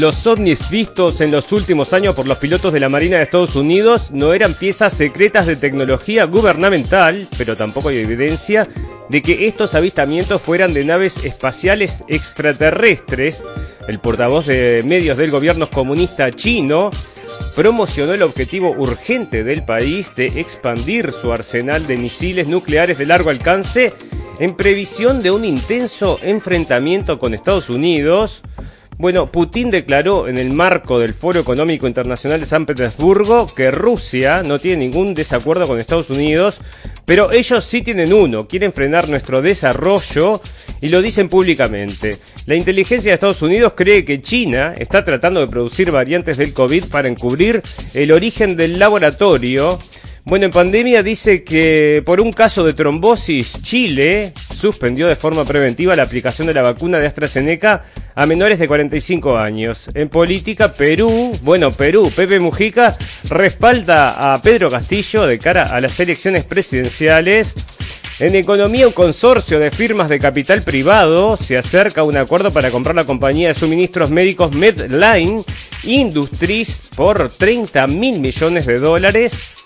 Los ovnis vistos en los últimos años por los pilotos de la Marina de Estados Unidos no eran piezas secretas de tecnología gubernamental, pero tampoco hay evidencia de que estos avistamientos fueran de naves espaciales extraterrestres. El portavoz de medios del gobierno comunista chino promocionó el objetivo urgente del país de expandir su arsenal de misiles nucleares de largo alcance en previsión de un intenso enfrentamiento con Estados Unidos. Bueno, Putin declaró en el marco del Foro Económico Internacional de San Petersburgo que Rusia no tiene ningún desacuerdo con Estados Unidos, pero ellos sí tienen uno, quieren frenar nuestro desarrollo y lo dicen públicamente. La inteligencia de Estados Unidos cree que China está tratando de producir variantes del COVID para encubrir el origen del laboratorio bueno, en pandemia dice que por un caso de trombosis, Chile suspendió de forma preventiva la aplicación de la vacuna de AstraZeneca a menores de 45 años. En política, Perú, bueno, Perú, Pepe Mujica respalda a Pedro Castillo de cara a las elecciones presidenciales. En economía, un consorcio de firmas de capital privado se acerca a un acuerdo para comprar la compañía de suministros médicos Medline Industries por 30 mil millones de dólares.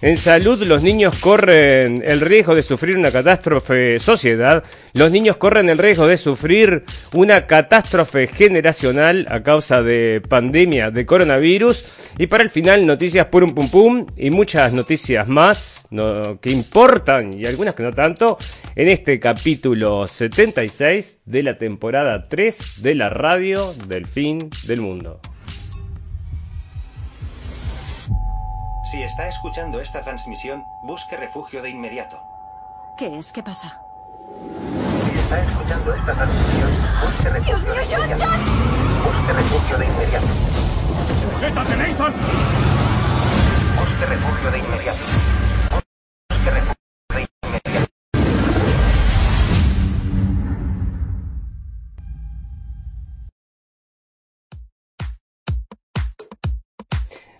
En salud, los niños corren el riesgo de sufrir una catástrofe sociedad. Los niños corren el riesgo de sufrir una catástrofe generacional a causa de pandemia de coronavirus. Y para el final, noticias purum pum pum y muchas noticias más que importan y algunas que no tanto en este capítulo 76 de la temporada 3 de la radio del fin del mundo. Si está escuchando esta transmisión, busque refugio de inmediato. ¿Qué es? ¿Qué pasa? Si está escuchando esta transmisión, busque refugio Dios mío, de John, inmediato. John. Busque refugio de inmediato. ¡Sujétate, Nathan! Busque refugio de inmediato.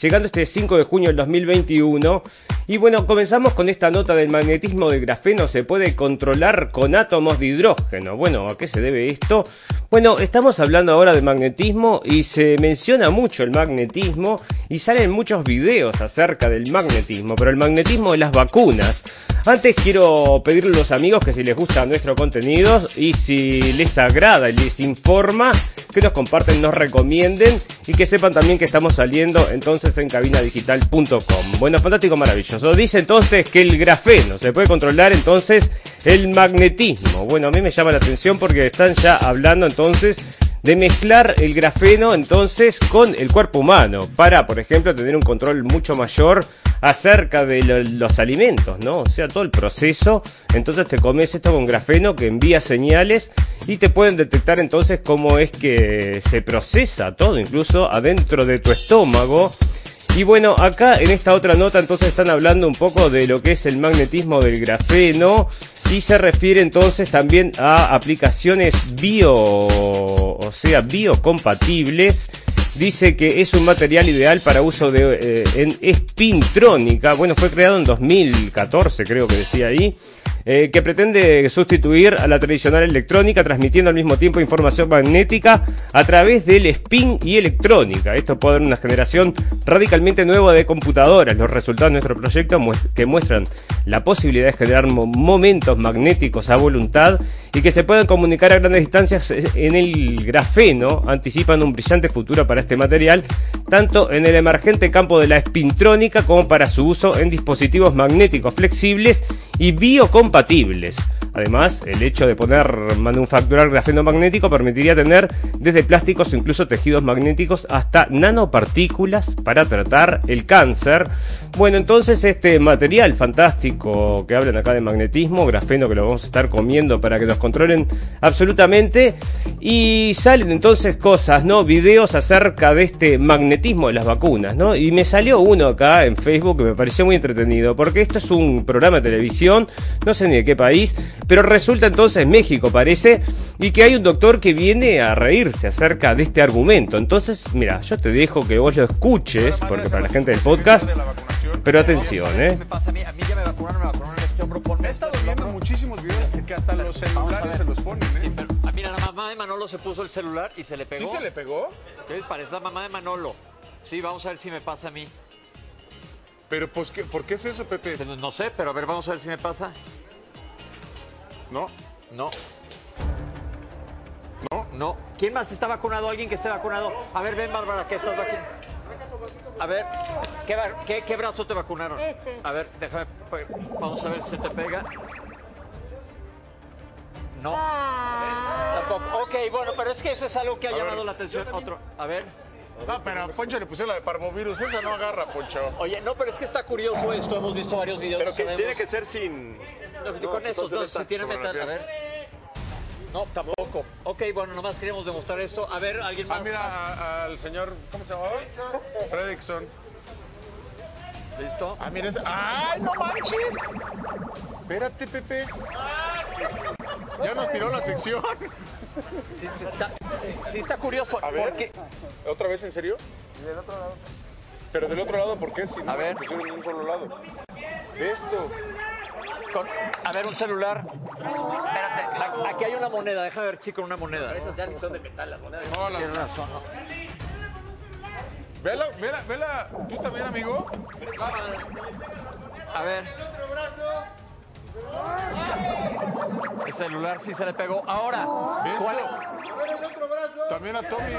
llegando este 5 de junio del 2021. Y bueno, comenzamos con esta nota del magnetismo del grafeno, se puede controlar con átomos de hidrógeno. Bueno, ¿a qué se debe esto? Bueno, estamos hablando ahora de magnetismo y se menciona mucho el magnetismo y salen muchos videos acerca del magnetismo, pero el magnetismo de las vacunas. Antes quiero pedirle a los amigos que si les gusta nuestro contenido y si les agrada y les informa, que nos comparten, nos recomienden y que sepan también que estamos saliendo entonces en cabinadigital.com. Bueno, fantástico, maravilloso. Dice entonces que el grafeno se puede controlar entonces el magnetismo. Bueno, a mí me llama la atención porque están ya hablando entonces de mezclar el grafeno entonces con el cuerpo humano para, por ejemplo, tener un control mucho mayor acerca de lo- los alimentos, ¿no? O sea, todo el proceso. Entonces te comes esto con grafeno que envía señales y te pueden detectar entonces cómo es que se procesa todo, incluso adentro de tu estómago. Y bueno, acá en esta otra nota entonces están hablando un poco de lo que es el magnetismo del grafeno y se refiere entonces también a aplicaciones bio, o sea, biocompatibles. Dice que es un material ideal para uso de, eh, en espintrónica. Bueno, fue creado en 2014, creo que decía ahí. Eh, que pretende sustituir a la tradicional electrónica, transmitiendo al mismo tiempo información magnética a través del spin y electrónica. Esto puede dar una generación radicalmente nueva de computadoras. Los resultados de nuestro proyecto que muestran la posibilidad de generar mo- momentos magnéticos a voluntad y que se puedan comunicar a grandes distancias eh, en el grafeno anticipan un brillante futuro para este material, tanto en el emergente campo de la espintrónica como para su uso en dispositivos magnéticos flexibles y biocompatibles. Además, el hecho de poner manufacturar grafeno magnético permitiría tener desde plásticos incluso tejidos magnéticos hasta nanopartículas para tratar el cáncer. Bueno, entonces este material fantástico que hablan acá de magnetismo, grafeno que lo vamos a estar comiendo para que nos controlen absolutamente y salen entonces cosas, ¿no? Videos acerca de este magnetismo de las vacunas, ¿no? Y me salió uno acá en Facebook que me pareció muy entretenido porque esto es un programa de televisión, no sé ni de qué país, pero resulta entonces México parece y que hay un doctor que viene a reírse acerca de este argumento. Entonces, mira, yo te dejo que vos lo escuches porque para la gente del podcast pero atención, ¿eh? me pasa a mí, a mí ya me vacunaron, me vacunaron en este hombro. Ponme He estado viendo muchísimos videos que hasta los celulares se los ponen, Sí, ¿eh? pero, ah, mira, la mamá de Manolo se puso el celular y se le ¿Sí pegó. se le pegó? ¿Qué parece la mamá de Manolo? Sí, vamos a ver si me pasa a mí. Pero, pues, ¿qué- ¿por qué es eso, Pepe? Pero No sé, pero a ver, vamos a ver si me pasa. No, No, no. no. ¿Quién más está vacunado? ¿Alguien que esté vacunado? A ver, ven, Bárbara, que estás vacunado. A ver, ¿qué, va- qué- qué brazo te vacunaron? Este. A ver, déjame. pe- Vamos a ver si se te pega. No. Tampoco. Ok, bueno, pero es que eso es algo que ha llamado la atención. Otro. A ver. Ah, pero a Poncho le pusieron la de parvovirus. Esa no agarra, Poncho. Oye, no, pero es que está curioso esto. Hemos visto varios videos. no sabemos- que ser sin. No, No, pasa dos, si tiene metal. A ver. No, tampoco. Ok, bueno, nomás queríamos demostrar esto. A ver, alguien más. Ah, mira a- al señor, ¿cómo se llamaba? Fredrickson. ¿Listo? Ah, mira ese. ¡Ay, no manches! Espérate, Pepe. Ya nos tiró la sección. Sí, sí está, sí, sí está curioso. A ver. Porque, ¿Otra vez en serio? Pero del otro lado, ¿por qué? Si no A ver. pusieron en un solo lado. Esto. Con- a ver, un celular. Espérate, a- aquí hay una moneda. Déjame ver, chico, una moneda. Esas ya son de metal, las monedas. No, la- Tienes razón, ¿no? Vela, vela, vela. ¿Tú también, amigo? A ver. El celular sí se le pegó. Ahora, ¿Ves ¿cuál-? También a Tommy.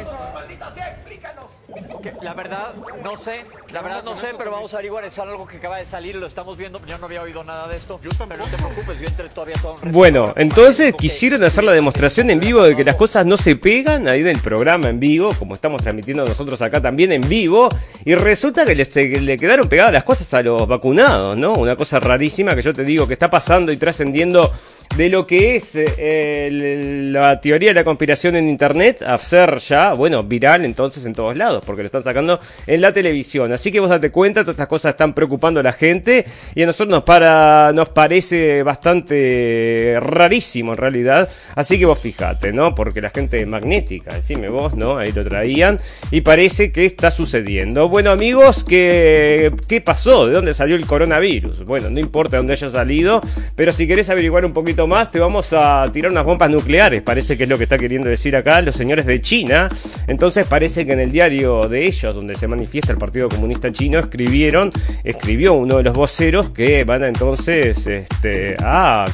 que la verdad, no sé. La verdad, no sé, pero vamos a averiguar. Es algo que acaba de salir, lo estamos viendo. Yo no había oído nada de esto. Yo Pero no te preocupes, yo entré todavía todo un Bueno, entonces quisieron hacer la demostración en vivo de que las cosas no se pegan ahí del programa en vivo, como estamos transmitiendo nosotros acá también en vivo, y resulta que le quedaron pegadas las cosas a los vacunados, ¿no? Una cosa rarísima que yo te digo que está pasando y trascendiendo de lo que es eh, la teoría de la conspiración en internet a ser ya, bueno, viral entonces en todos lados, porque lo están sacando en la televisión. Así que vos date cuenta, todas estas cosas están preocupando a la gente y a nosotros nos parece bastante rarísimo en realidad. Así que vos fijate, ¿no? Porque la gente magnética, decime vos, ¿no? Ahí lo traían y parece que está sucediendo. Bueno, amigos, ¿qué, qué pasó? ¿De dónde salió el coronavirus? Bueno, no importa de dónde haya salido, pero si querés averiguar un poquito más, te vamos a tirar unas bombas nucleares. Parece que es lo que está queriendo decir acá los señores de China. Entonces parece que en el diario de ellos, donde se manifiesta el Partido Comunista Chino, escribieron, escribió uno de los voceros que van a entonces este, a,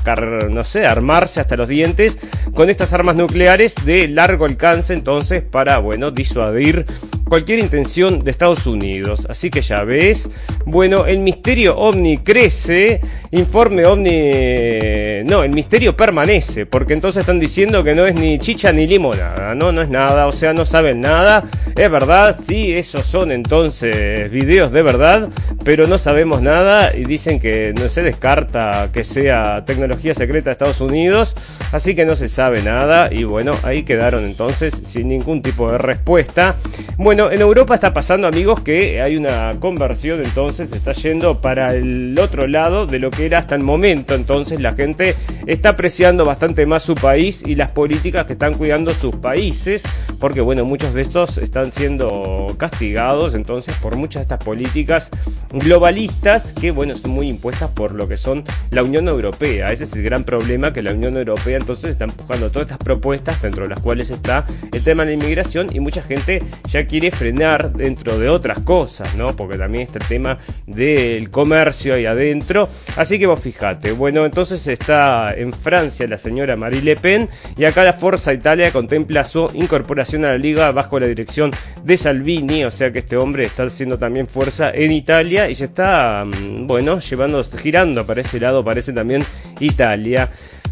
no sé, armarse hasta los dientes con estas armas nucleares de largo alcance, entonces, para, bueno, disuadir cualquier intención de Estados Unidos. Así que ya ves. Bueno, el misterio ovni crece. Informe ovni. No, el misterio permanece. Porque entonces están diciendo que no es ni chicha ni limonada. No, no es nada. O sea, no saben nada. Es verdad, sí, esos son entonces videos de verdad. Pero no sabemos nada. Y dicen que no se descarta que sea tecnología secreta de Estados Unidos. Así que no se sabe nada. Y bueno, ahí quedaron entonces sin ningún tipo de respuesta. Bueno, en Europa está pasando, amigos, que hay una conversión, entonces está yendo para el otro lado de lo que era hasta el momento. Entonces la gente está apreciando bastante más su país y las políticas que están cuidando sus países, porque bueno, muchos de estos están siendo castigados entonces por muchas de estas políticas globalistas que bueno, son muy impuestas por lo que son la Unión Europea. Ese es el gran problema que la Unión Europea entonces está empujando todas estas propuestas, dentro de las cuales está el tema de la inmigración y mucha gente ya quiere frenar dentro de otras cosas, ¿no? Porque también está el tema del comercio ahí adentro. Así que vos fijate. Bueno, entonces está en Francia la señora Marie Le Pen y acá la Forza Italia contempla su incorporación a la liga bajo la dirección de Salvini, o sea que este hombre está haciendo también fuerza en Italia y se está, mm, bueno, llevando, girando para ese lado, parece también Italia.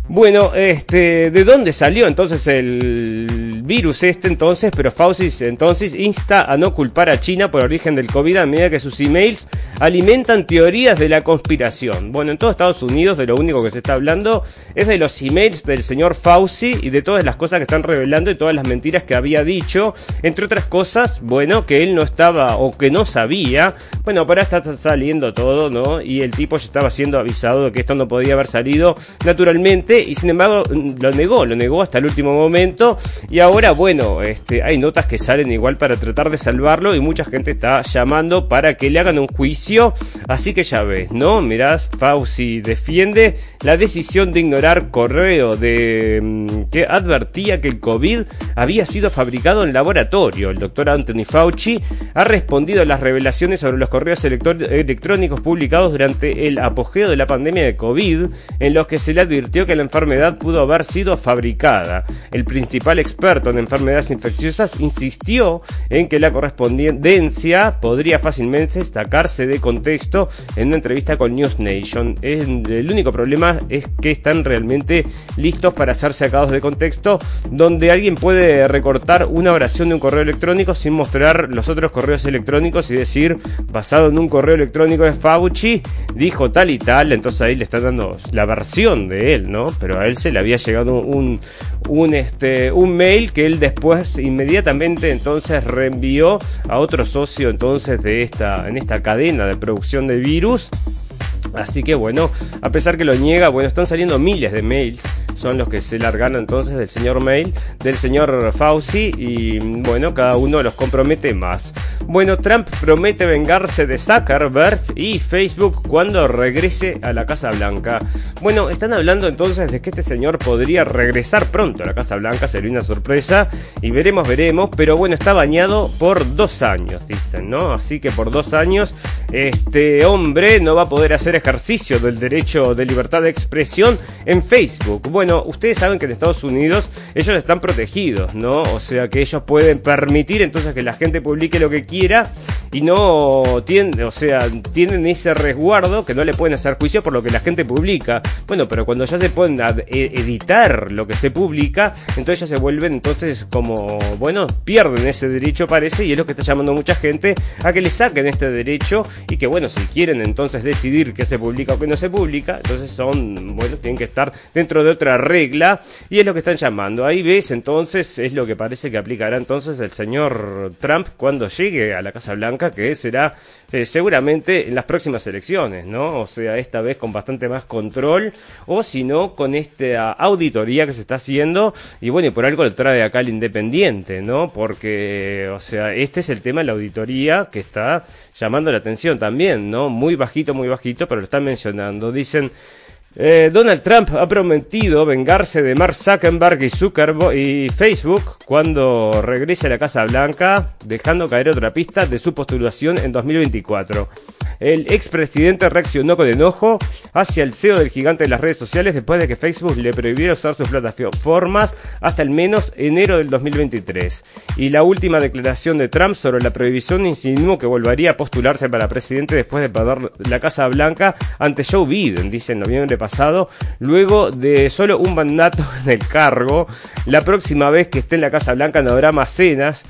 Bueno, este, ¿de dónde salió entonces el virus este entonces? Pero Fauci entonces insta a no culpar a China por origen del COVID a medida que sus emails alimentan teorías de la conspiración. Bueno, en todos Estados Unidos de lo único que se está hablando es de los emails del señor Fauci y de todas las cosas que están revelando y todas las mentiras que había dicho, entre otras cosas, bueno, que él no estaba o que no sabía. Bueno, ahora está saliendo todo, ¿no? Y el tipo ya estaba siendo avisado de que esto no podía haber salido naturalmente y sin embargo lo negó, lo negó hasta el último momento y ahora bueno, este, hay notas que salen igual para tratar de salvarlo y mucha gente está llamando para que le hagan un juicio, así que ya ves, ¿no? Mirás, Fauci defiende la decisión de ignorar correo de mm, que advertía que el COVID había sido fabricado en laboratorio. El doctor Anthony Fauci ha respondido a las revelaciones sobre los correos electrónicos publicados durante el apogeo de la pandemia de COVID, en los que se le advirtió que la enfermedad pudo haber sido fabricada. El principal experto en enfermedades infecciosas insistió en que la correspondencia podría fácilmente destacarse de contexto en una entrevista con News Nation. El único problema es que están realmente listos para ser sacados de contexto, donde alguien puede recortar una oración de un correo electrónico sin mostrar los otros correos electrónicos y decir, basado en un correo electrónico de Fauci, dijo tal y tal, entonces ahí le están dando la versión de él, ¿no? Pero a él se le había llegado un, un, este, un mail que él después inmediatamente entonces reenvió a otro socio entonces de esta, en esta cadena de producción de virus. Así que bueno, a pesar que lo niega, bueno, están saliendo miles de mails son los que se largan entonces del señor Mail, del señor Fauci y bueno, cada uno los compromete más. Bueno, Trump promete vengarse de Zuckerberg y Facebook cuando regrese a la Casa Blanca. Bueno, están hablando entonces de que este señor podría regresar pronto a la Casa Blanca, sería una sorpresa y veremos, veremos, pero bueno, está bañado por dos años, dicen, ¿no? Así que por dos años este hombre no va a poder hacer ejercicio del derecho de libertad de expresión en Facebook. Bueno, ustedes saben que en Estados Unidos ellos están protegidos, ¿no? O sea que ellos pueden permitir entonces que la gente publique lo que quiera y no tienen, o sea, tienen ese resguardo que no le pueden hacer juicio por lo que la gente publica. Bueno, pero cuando ya se pueden e, editar lo que se publica, entonces ya se vuelven entonces como, bueno, pierden ese derecho parece y es lo que está llamando mucha gente a que le saquen este derecho y que bueno, si quieren entonces decidir qué se publica o qué no se publica, entonces son, bueno, tienen que estar dentro de otra regla y es lo que están llamando. Ahí ves entonces, es lo que parece que aplicará entonces el señor Trump cuando llegue a la Casa Blanca, que será eh, seguramente en las próximas elecciones, ¿no? O sea, esta vez con bastante más control o si no con esta auditoría que se está haciendo y bueno, y por algo lo trae acá el Independiente, ¿no? Porque, o sea, este es el tema de la auditoría que está llamando la atención también, ¿no? Muy bajito, muy bajito, pero lo están mencionando. Dicen... Eh, Donald Trump ha prometido vengarse de Mark Zuckerberg y, Zuckerberg y Facebook cuando regrese a la Casa Blanca, dejando caer otra pista de su postulación en 2024. El expresidente reaccionó con enojo hacia el CEO del gigante de las redes sociales después de que Facebook le prohibiera usar sus plataformas hasta al menos enero del 2023. Y la última declaración de Trump sobre la prohibición insinuó que volvería a postularse para presidente después de perder la Casa Blanca ante Joe Biden, dice en noviembre pasado, luego de solo un mandato en el cargo. La próxima vez que esté en la Casa Blanca no habrá más cenas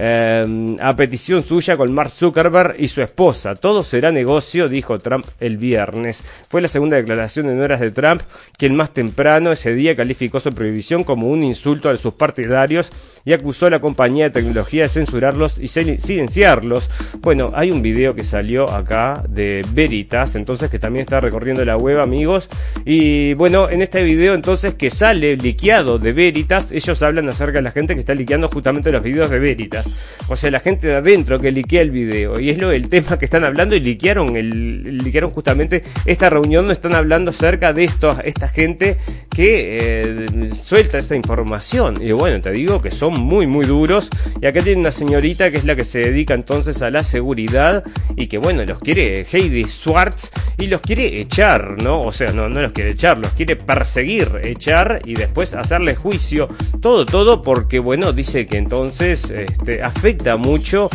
Em, a petición suya con Mark Zuckerberg y su esposa. Todo será negocio, dijo Trump el viernes. Fue la segunda declaración en horas de Trump, quien más temprano ese día calificó su prohibición como un insulto a sus partidarios y acusó a la compañía de tecnología de censurarlos y silenciarlos. Bueno, hay un video que salió acá de Veritas, entonces que también está recorriendo la web, amigos. Y bueno, en este video entonces que sale liqueado de Veritas, ellos hablan acerca de la gente que está liqueando justamente los videos de Veritas. O sea, la gente de adentro que liquea el video. Y es lo el tema que están hablando y liquearon, el, liquearon justamente esta reunión, no están hablando acerca de esto, esta gente que eh, suelta esta información. Y bueno, te digo que son muy, muy duros. Y acá tiene una señorita que es la que se dedica entonces a la seguridad y que bueno, los quiere Heidi Schwartz y los quiere echar, ¿no? O sea, no, no los quiere echar, los quiere perseguir, echar y después hacerle juicio. Todo, todo porque bueno, dice que entonces este, afecta mucho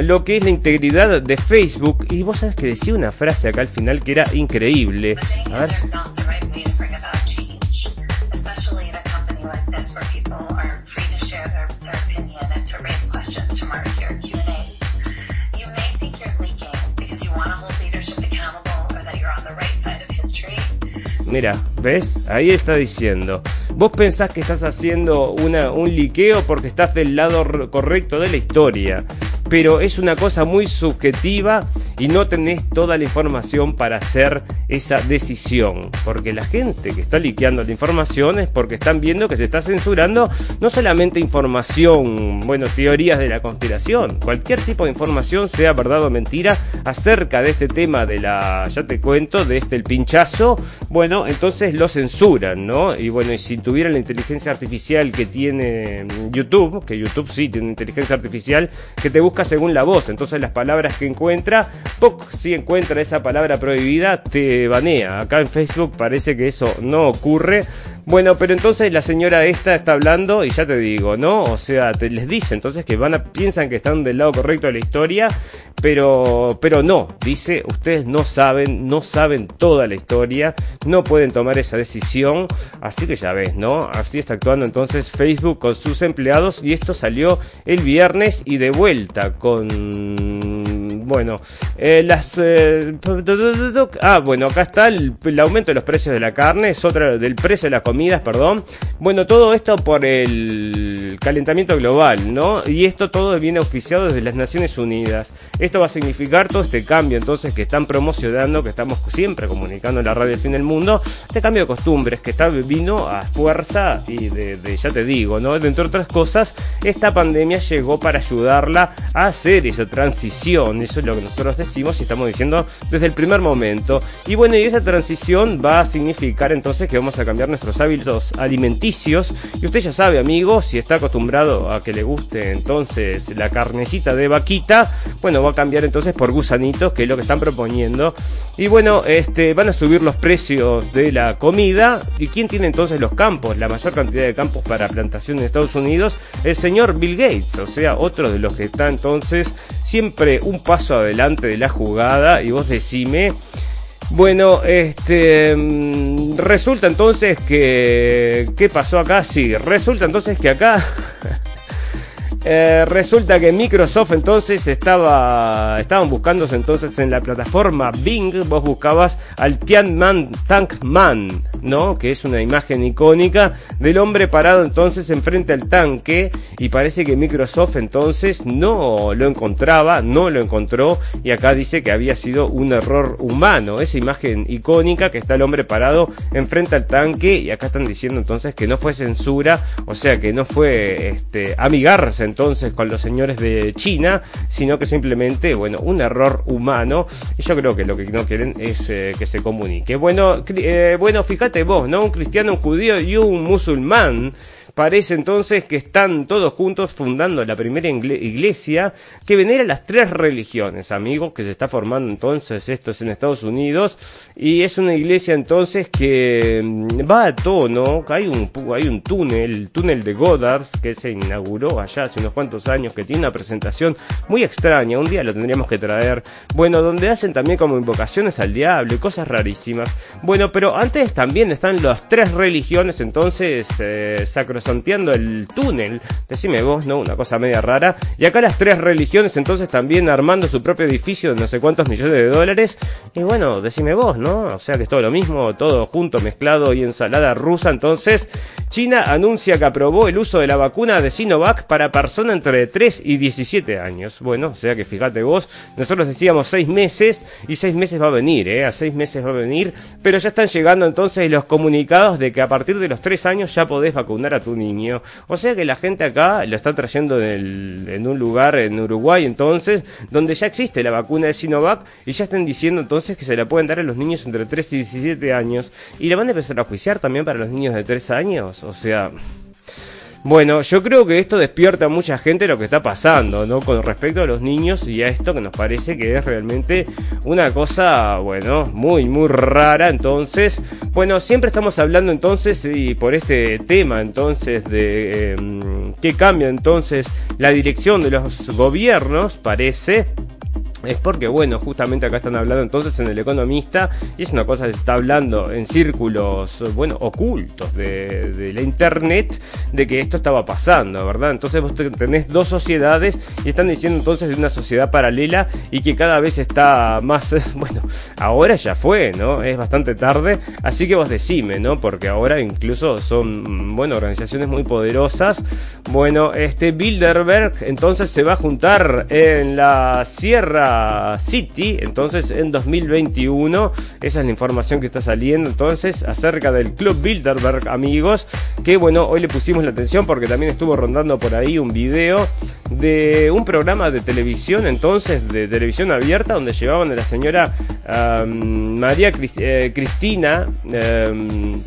lo que es la integridad de Facebook. Y vos sabes que decía una frase acá al final que era increíble. A ver. To raise questions to Mark here at Q&As. You may think you're leaking because you want to hold leadership accountable or that you're on the right side of history. Mira, ¿ves? Ahí está diciendo. Vos pensás que estás haciendo una, un liqueo porque estás del lado correcto de la historia. Pero es una cosa muy subjetiva y no tenés toda la información para hacer esa decisión. Porque la gente que está liqueando la información es porque están viendo que se está censurando no solamente información, bueno, teorías de la conspiración, cualquier tipo de información, sea verdad o mentira, acerca de este tema de la, ya te cuento, de este el pinchazo, bueno, entonces lo censuran, ¿no? Y bueno, y si tuvieran la inteligencia artificial que tiene YouTube, que YouTube sí tiene inteligencia artificial, que te busca según la voz, entonces las palabras que encuentra, si encuentra esa palabra prohibida, te banea. Acá en Facebook parece que eso no ocurre. Bueno, pero entonces la señora esta está hablando y ya te digo, ¿no? O sea, les dice entonces que van a piensan que están del lado correcto de la historia, pero pero no, dice, ustedes no saben, no saben toda la historia, no pueden tomar esa decisión, así que ya ves, ¿no? Así está actuando entonces Facebook con sus empleados y esto salió el viernes y de vuelta con bueno, eh, las eh, ah, bueno, acá está el, aumento de los precios de la carne, es otra del precio de las comidas, perdón. Bueno, todo esto por el calentamiento global, ¿no? Y esto todo viene auspiciado desde las Naciones Unidas. Esto va a significar todo este cambio entonces que están promocionando, que estamos siempre comunicando en la radio del fin del mundo, este cambio de costumbres que está vino a fuerza y de, de ya te digo, ¿no? Entre otras cosas, esta pandemia llegó para ayudarla a hacer esa transición, eso lo que nosotros decimos y estamos diciendo desde el primer momento. Y bueno, y esa transición va a significar entonces que vamos a cambiar nuestros hábitos alimenticios. Y usted ya sabe, amigo, si está acostumbrado a que le guste entonces la carnecita de vaquita, bueno, va a cambiar entonces por gusanitos, que es lo que están proponiendo. Y bueno, este, van a subir los precios de la comida. ¿Y quién tiene entonces los campos? La mayor cantidad de campos para plantación en Estados Unidos, el señor Bill Gates, o sea, otro de los que está entonces siempre un paso adelante de la jugada. Y vos decime. Bueno, este mm, resulta entonces que ¿qué pasó acá? Sí, resulta entonces que acá Eh, resulta que Microsoft entonces estaba estaban buscándose entonces en la plataforma Bing, vos buscabas al Tianman Tank Man, ¿no? Que es una imagen icónica del hombre parado entonces enfrente al tanque y parece que Microsoft entonces no lo encontraba, no lo encontró y acá dice que había sido un error humano, esa imagen icónica que está el hombre parado enfrente al tanque y acá están diciendo entonces que no fue censura, o sea que no fue este amigarse entonces con los señores de China, sino que simplemente, bueno, un error humano. Y yo creo que lo que no quieren es eh, que se comunique. Bueno, eh, bueno, fíjate vos, ¿no? Un cristiano, un judío y un musulmán. Parece entonces que están todos juntos fundando la primera iglesia que venera las tres religiones, amigos, que se está formando entonces esto es en Estados Unidos y es una iglesia entonces que mm, va a tono, hay un hay un túnel, el túnel de Goddard que se inauguró allá hace unos cuantos años que tiene una presentación muy extraña, un día lo tendríamos que traer. Bueno, donde hacen también como invocaciones al diablo y cosas rarísimas. Bueno, pero antes también están las tres religiones entonces eh, sacrosanteando el túnel. Decime vos, ¿no? Una cosa media rara. Y acá las tres religiones entonces también armando su propio edificio de no sé cuántos millones de dólares. Y bueno, decime vos, ¿no? O sea que es todo lo mismo, todo junto, mezclado y ensalada rusa. Entonces, China anuncia que aprobó el uso de la vacuna de Sinovac para personas entre 3 y 17 años. Bueno, o sea que fíjate vos, nosotros decíamos 6 meses y 6 meses va a venir, ¿eh? A 6 meses va a venir, pero ya están llegando entonces los comunicados de que a partir de los 3 años ya podés vacunar a tu niño. O sea que la gente acá lo está trayendo en, en un lugar en Uruguay entonces, donde ya existe la vacuna de Sinovac y ya están diciendo entonces que se la pueden dar a los niños entre 3 y 17 años. Y la van a empezar a juiciar también para los niños de 3 años. O sea... Bueno, yo creo que esto despierta a mucha gente lo que está pasando, ¿no? Con respecto a los niños y a esto que nos parece que es realmente una cosa, bueno, muy, muy rara. Entonces, bueno, siempre estamos hablando entonces y por este tema entonces de eh, que cambia entonces la dirección de los gobiernos, parece. Es porque, bueno, justamente acá están hablando entonces en El Economista, y es una cosa que se está hablando en círculos, bueno, ocultos de, de, la Internet, de que esto estaba pasando, ¿verdad? Entonces vos tenés dos sociedades y están diciendo entonces de una sociedad paralela y que cada vez está más, bueno, ahora ya fue, ¿no? Es bastante tarde, así que vos decime, ¿no? Porque ahora incluso son, bueno, organizaciones muy poderosas. Bueno, este Bilderberg entonces se va a juntar en la Sierra City, entonces en 2021. Esa es la información que está saliendo entonces acerca del Club Bilderberg, amigos. Que bueno, hoy le pusimos la atención porque también estuvo rondando por ahí un video de un programa de televisión, entonces de televisión abierta, donde llevaban a la señora María eh, Cristina. Um,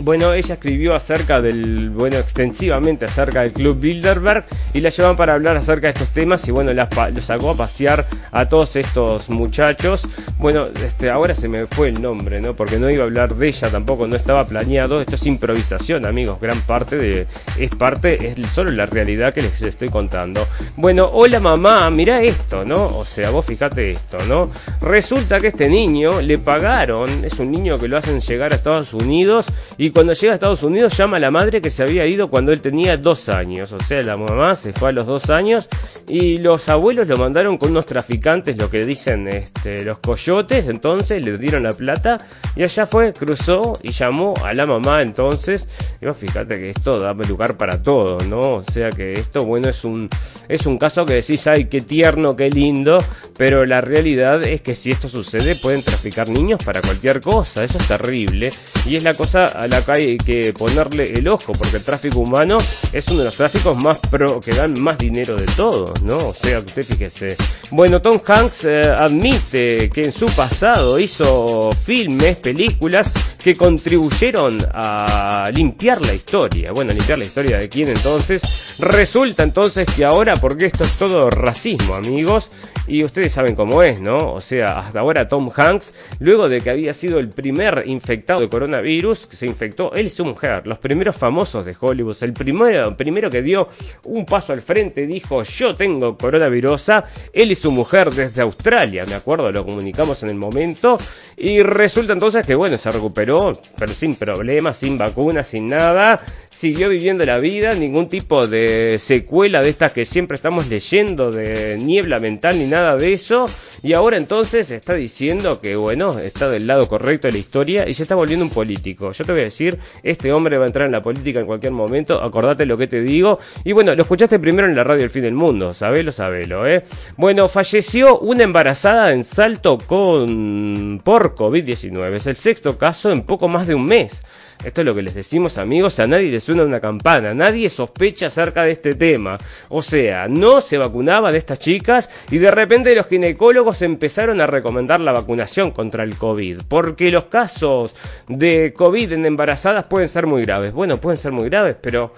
bueno, ella escribió acerca del, bueno, extensivamente acerca del Club Bilderberg y la llevan para hablar acerca de estos temas y bueno, la, lo sacó a pasear a todos estos muchachos. Bueno, este, ahora se me fue el nombre, ¿no? Porque no iba a hablar de ella tampoco, no estaba planeado. Esto es improvisación, amigos. Gran parte de, es parte, es solo la realidad que les estoy contando. Bueno, hola mamá, mira esto, ¿no? O sea, vos fíjate esto, ¿no? Resulta que este niño le pagaron, es un niño que lo hacen llegar a Estados Unidos y cuando llega a Estados Unidos llama a la madre que se había ido cuando él tenía dos años. O sea, la mamá se fue a los dos años y los abuelos lo mandaron con unos traficantes, lo que dicen este, los coyotes. Entonces le dieron la plata y allá fue, cruzó y llamó a la mamá. Entonces, y fíjate que esto da lugar para todo, ¿no? O sea que esto, bueno, es un, es un caso que decís, ay, qué tierno, qué lindo. Pero la realidad es que si esto sucede, pueden traficar niños para cualquier cosa. Eso es terrible. Y es la cosa a la hay que ponerle el ojo, porque el tráfico humano es uno de los tráficos más pro, que dan más dinero de todos, ¿no? O sea, usted fíjese. Bueno, Tom Hanks eh, admite que en su pasado hizo filmes, películas que contribuyeron a limpiar la historia. Bueno, limpiar la historia de quién entonces. Resulta entonces que ahora, porque esto es todo racismo, amigos, y ustedes saben cómo es, ¿no? O sea, hasta ahora Tom Hanks, luego de que había sido el primer infectado de coronavirus, se infectó él y su mujer, los primeros famosos de Hollywood, el primero, primero que dio un paso al frente, dijo, yo tengo coronavirus, él y su mujer desde Australia, me acuerdo, lo comunicamos en el momento, y resulta entonces que, bueno, se recuperó, pero sin problemas, sin vacunas, sin nada, siguió viviendo la vida, ningún tipo de secuela de estas que siempre estamos leyendo, de niebla mental ni nada de eso. Y ahora entonces está diciendo que, bueno, está del lado correcto de la historia y se está volviendo un político. Yo te voy a decir, este hombre va a entrar en la política en cualquier momento, acordate lo que te digo. Y bueno, lo escuchaste primero en la radio El Fin del Mundo, sabelo, sabelo, ¿eh? Bueno, falleció una embarazada en Salto con por COVID-19. Es el sexto caso en poco más de un mes. Esto es lo que les decimos amigos, a nadie le suena una campana, nadie sospecha acerca de este tema. O sea, no se vacunaba de estas chicas y de repente los ginecólogos empezaron a recomendar la vacunación contra el COVID. Porque los casos de COVID en embarazadas pueden ser muy graves. Bueno, pueden ser muy graves, pero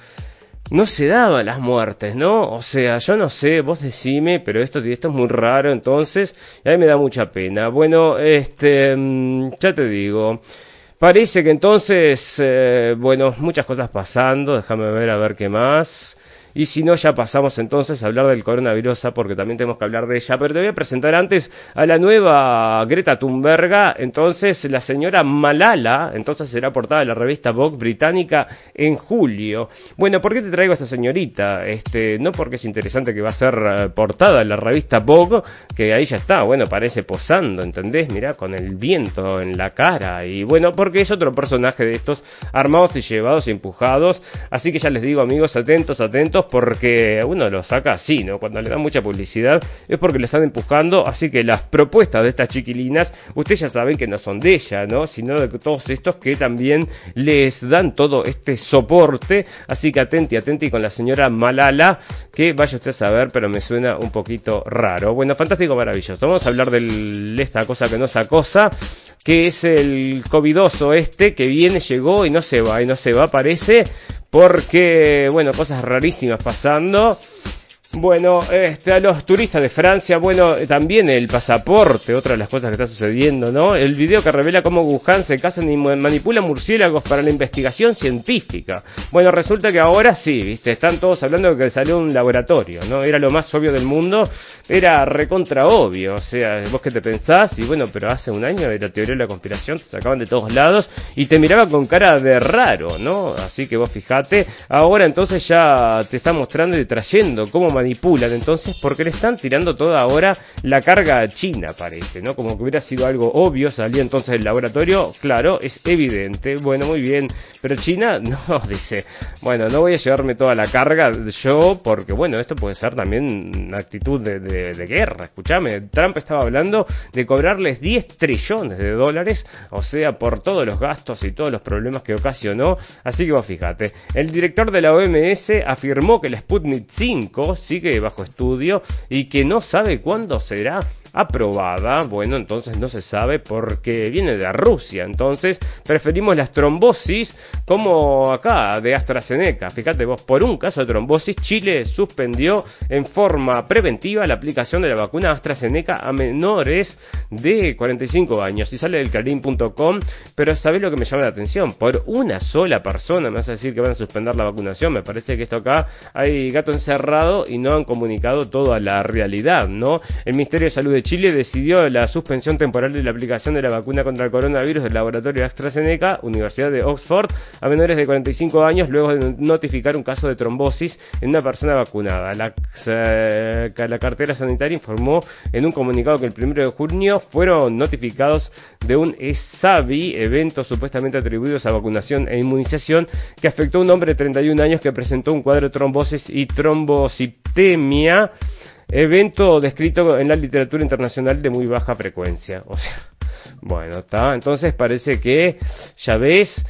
no se daban las muertes, ¿no? O sea, yo no sé, vos decime, pero esto, esto es muy raro, entonces, a mí me da mucha pena. Bueno, este, mm, ya te digo. Parece que entonces, eh, bueno, muchas cosas pasando, déjame ver a ver qué más. Y si no, ya pasamos entonces a hablar del coronavirus, porque también tenemos que hablar de ella. Pero te voy a presentar antes a la nueva Greta Thunberg. Entonces, la señora Malala, entonces será portada de la revista Vogue británica en julio. Bueno, ¿por qué te traigo a esta señorita? Este, no porque es interesante que va a ser eh, portada en la revista Vogue, que ahí ya está, bueno, parece posando, ¿entendés? Mirá, con el viento en la cara. Y bueno, porque es otro personaje de estos armados y llevados y empujados. Así que ya les digo, amigos, atentos, atentos porque uno lo saca así, ¿no? Cuando le dan mucha publicidad es porque le están empujando, así que las propuestas de estas chiquilinas, ustedes ya saben que no son de ella, ¿no? Sino de todos estos que también les dan todo este soporte, así que atenti, atenti con la señora Malala, que vaya usted a saber, pero me suena un poquito raro. Bueno, fantástico, maravilloso. Vamos a hablar de esta cosa que no nos acosa, que es el covidoso este que viene, llegó y no se va, y no se va, parece, porque, bueno, cosas rarísimas pasando. Bueno, este, a los turistas de Francia, bueno, también el pasaporte, otra de las cosas que está sucediendo, ¿no? El video que revela cómo Wuhan se casan y manipula murciélagos para la investigación científica. Bueno, resulta que ahora sí, ¿viste? Están todos hablando de que salió un laboratorio, ¿no? Era lo más obvio del mundo, era recontra obvio, o sea, vos que te pensás, y bueno, pero hace un año de la teoría de la conspiración te sacaban de todos lados y te miraba con cara de raro, ¿no? Así que vos fijate, ahora entonces ya te está mostrando y trayendo cómo manipulan. Entonces, porque le están tirando toda ahora la carga a China, parece, ¿no? Como que hubiera sido algo obvio, salió entonces del laboratorio, claro, es evidente, bueno, muy bien, pero China no, dice, bueno, no voy a llevarme toda la carga yo, porque bueno, esto puede ser también una actitud de guerra, escúchame, Trump estaba hablando de cobrarles 10 trillones de dólares, o sea, por todos los gastos y todos los problemas que ocasionó, así que vos fíjate, el director de la OMS afirmó que la Sputnik 5 sigue bajo estudio y que no sabe cuándo será aprobada. Bueno, entonces no se sabe porque viene de Rusia. Entonces preferimos las trombosis como acá de AstraZeneca. Fíjate vos, por un caso de trombosis, Chile suspendió en forma preventiva la aplicación de la vacuna AstraZeneca a menores de 45 años. Y sale del clarín.com, pero ¿sabés lo que me llama la atención? Por una sola persona me vas a decir que van a suspender la vacunación. Me parece que esto acá hay gato encerrado y no han comunicado toda la realidad, ¿no? El Ministerio de Salud de Chile decidió la suspensión temporal de la aplicación de la vacuna contra el coronavirus del laboratorio AstraZeneca, Universidad de Oxford, a menores de 45 años luego de notificar un caso de trombosis en una persona vacunada. La, eh, la cartera sanitaria informó en un comunicado que el 1 de junio fueron notificados de un ESAVI, evento supuestamente atribuidos a vacunación e inmunización, que afectó a un hombre de 31 años que presentó un cuadro de trombosis y trombocitemia, evento descrito en la literatura internacional de muy baja frecuencia. O sea, bueno, está. Entonces parece que, ya ves.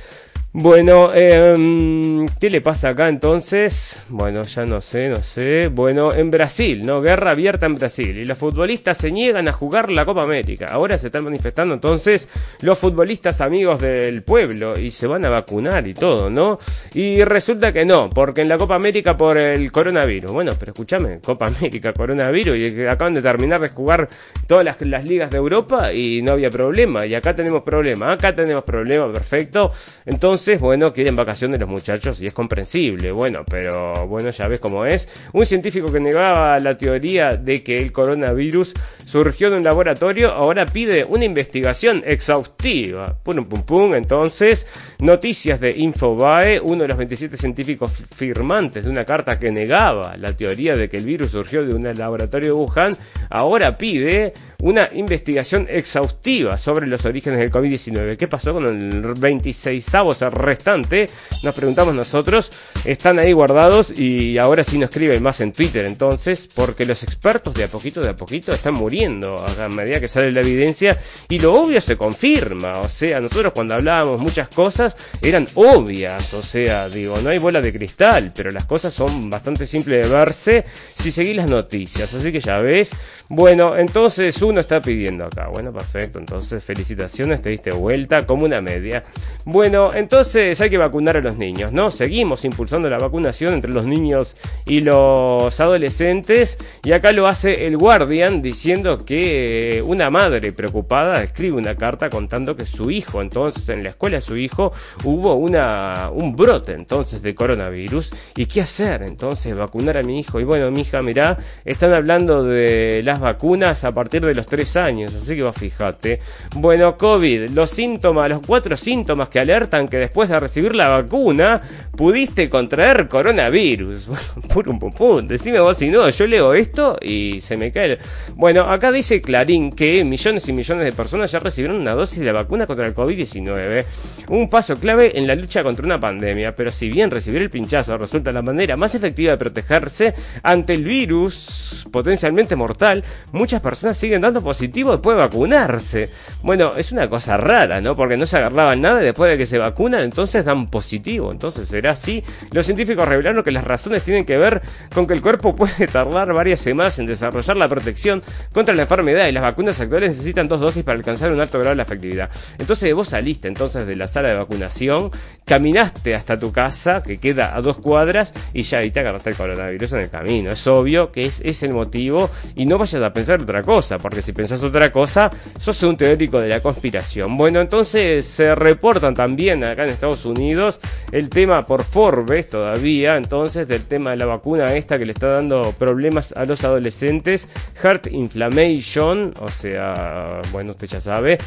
Bueno, em, ¿qué le pasa acá entonces? Bueno, ya no sé, no sé. Bueno, en Brasil, ¿no? Guerra abierta en Brasil. Y los futbolistas se niegan a jugar la Copa América. Ahora se están manifestando entonces los futbolistas amigos del pueblo y se van a vacunar y todo, ¿no? Y resulta que no, porque en la Copa América por el coronavirus. Bueno, pero escúchame, Copa América, coronavirus, y acaban de terminar de jugar todas las, las ligas de Europa y no había problema. Y acá tenemos problema, acá tenemos problema, perfecto. Entonces, bueno, quieren vacaciones los muchachos y es comprensible, bueno, pero bueno, ya ves cómo es. Un científico que negaba la teoría de que el coronavirus surgió de un laboratorio, ahora pide una investigación exhaustiva. Pum, pum, pum. Entonces, noticias de Infobae, uno de los 27 científicos firmantes de una carta que negaba la teoría de que el virus surgió de un laboratorio de Wuhan, ahora pide una investigación exhaustiva sobre los orígenes del COVID-19. ¿Qué pasó con el 26avo restante? Nos preguntamos nosotros. Están ahí guardados y ahora sí no escriben más en Twitter entonces, porque los expertos de a poquito, de a poquito están muriendo a medida que sale la evidencia y lo obvio se confirma. O sea, nosotros cuando hablábamos muchas cosas eran obvias. O sea, digo, no hay bola de cristal, pero las cosas son bastante simples de verse si seguís las noticias. Así que ya ves. Bueno, entonces uno está pidiendo acá. Bueno, perfecto. Entonces, felicitaciones, te diste vuelta como una media. Bueno, entonces hay que vacunar a los niños, ¿no? Seguimos impulsando la vacunación entre los niños y los adolescentes. Y acá lo hace el Guardian diciendo que eh, una madre preocupada escribe una carta contando que su hijo, entonces en la escuela de su hijo, hubo una, un brote entonces de coronavirus. ¿Y qué hacer? Entonces, vacunar a mi hijo. Y bueno, mi hija, mirá, están hablando de las vacunas a partir de los tres años, así que vos fíjate. Bueno, COVID, los síntomas, los cuatro síntomas que alertan que después de recibir la vacuna pudiste contraer coronavirus. Pum, pum, pum. Decime vos si no, yo leo esto y se me cae. Bueno, acá dice Clarín que millones y millones de personas ya recibieron una dosis de vacuna contra el COVID-19. Un paso clave en la lucha contra una pandemia, pero si bien recibir el pinchazo resulta la manera más efectiva de protegerse ante el virus potencialmente mortal, muchas personas siguen dando positivo después de vacunarse. Bueno, es una cosa rara, ¿no? Porque no se agarraban nada y después de que se vacunan vacuna, entonces dan positivo. Entonces será así. Los científicos revelaron que las razones tienen que ver con que el cuerpo puede tardar varias semanas en desarrollar la protección contra la enfermedad y las vacunas actuales necesitan dos dosis para alcanzar un alto grado de efectividad. Entonces vos saliste entonces de la sala de vacunación, caminaste hasta tu casa, que queda a dos cuadras, y ya ahí te agarraste el coronavirus en el camino. Es obvio que es, es el motivo y no vayas a pensar otra cosa, porque si pensás otra cosa, sos un teórico de la conspiración. Bueno, entonces se reportan también acá en Estados Unidos el tema por Forbes todavía, entonces del tema de la vacuna esta que le está dando problemas a los adolescentes, heart inflammation, o sea, bueno, usted ya sabe,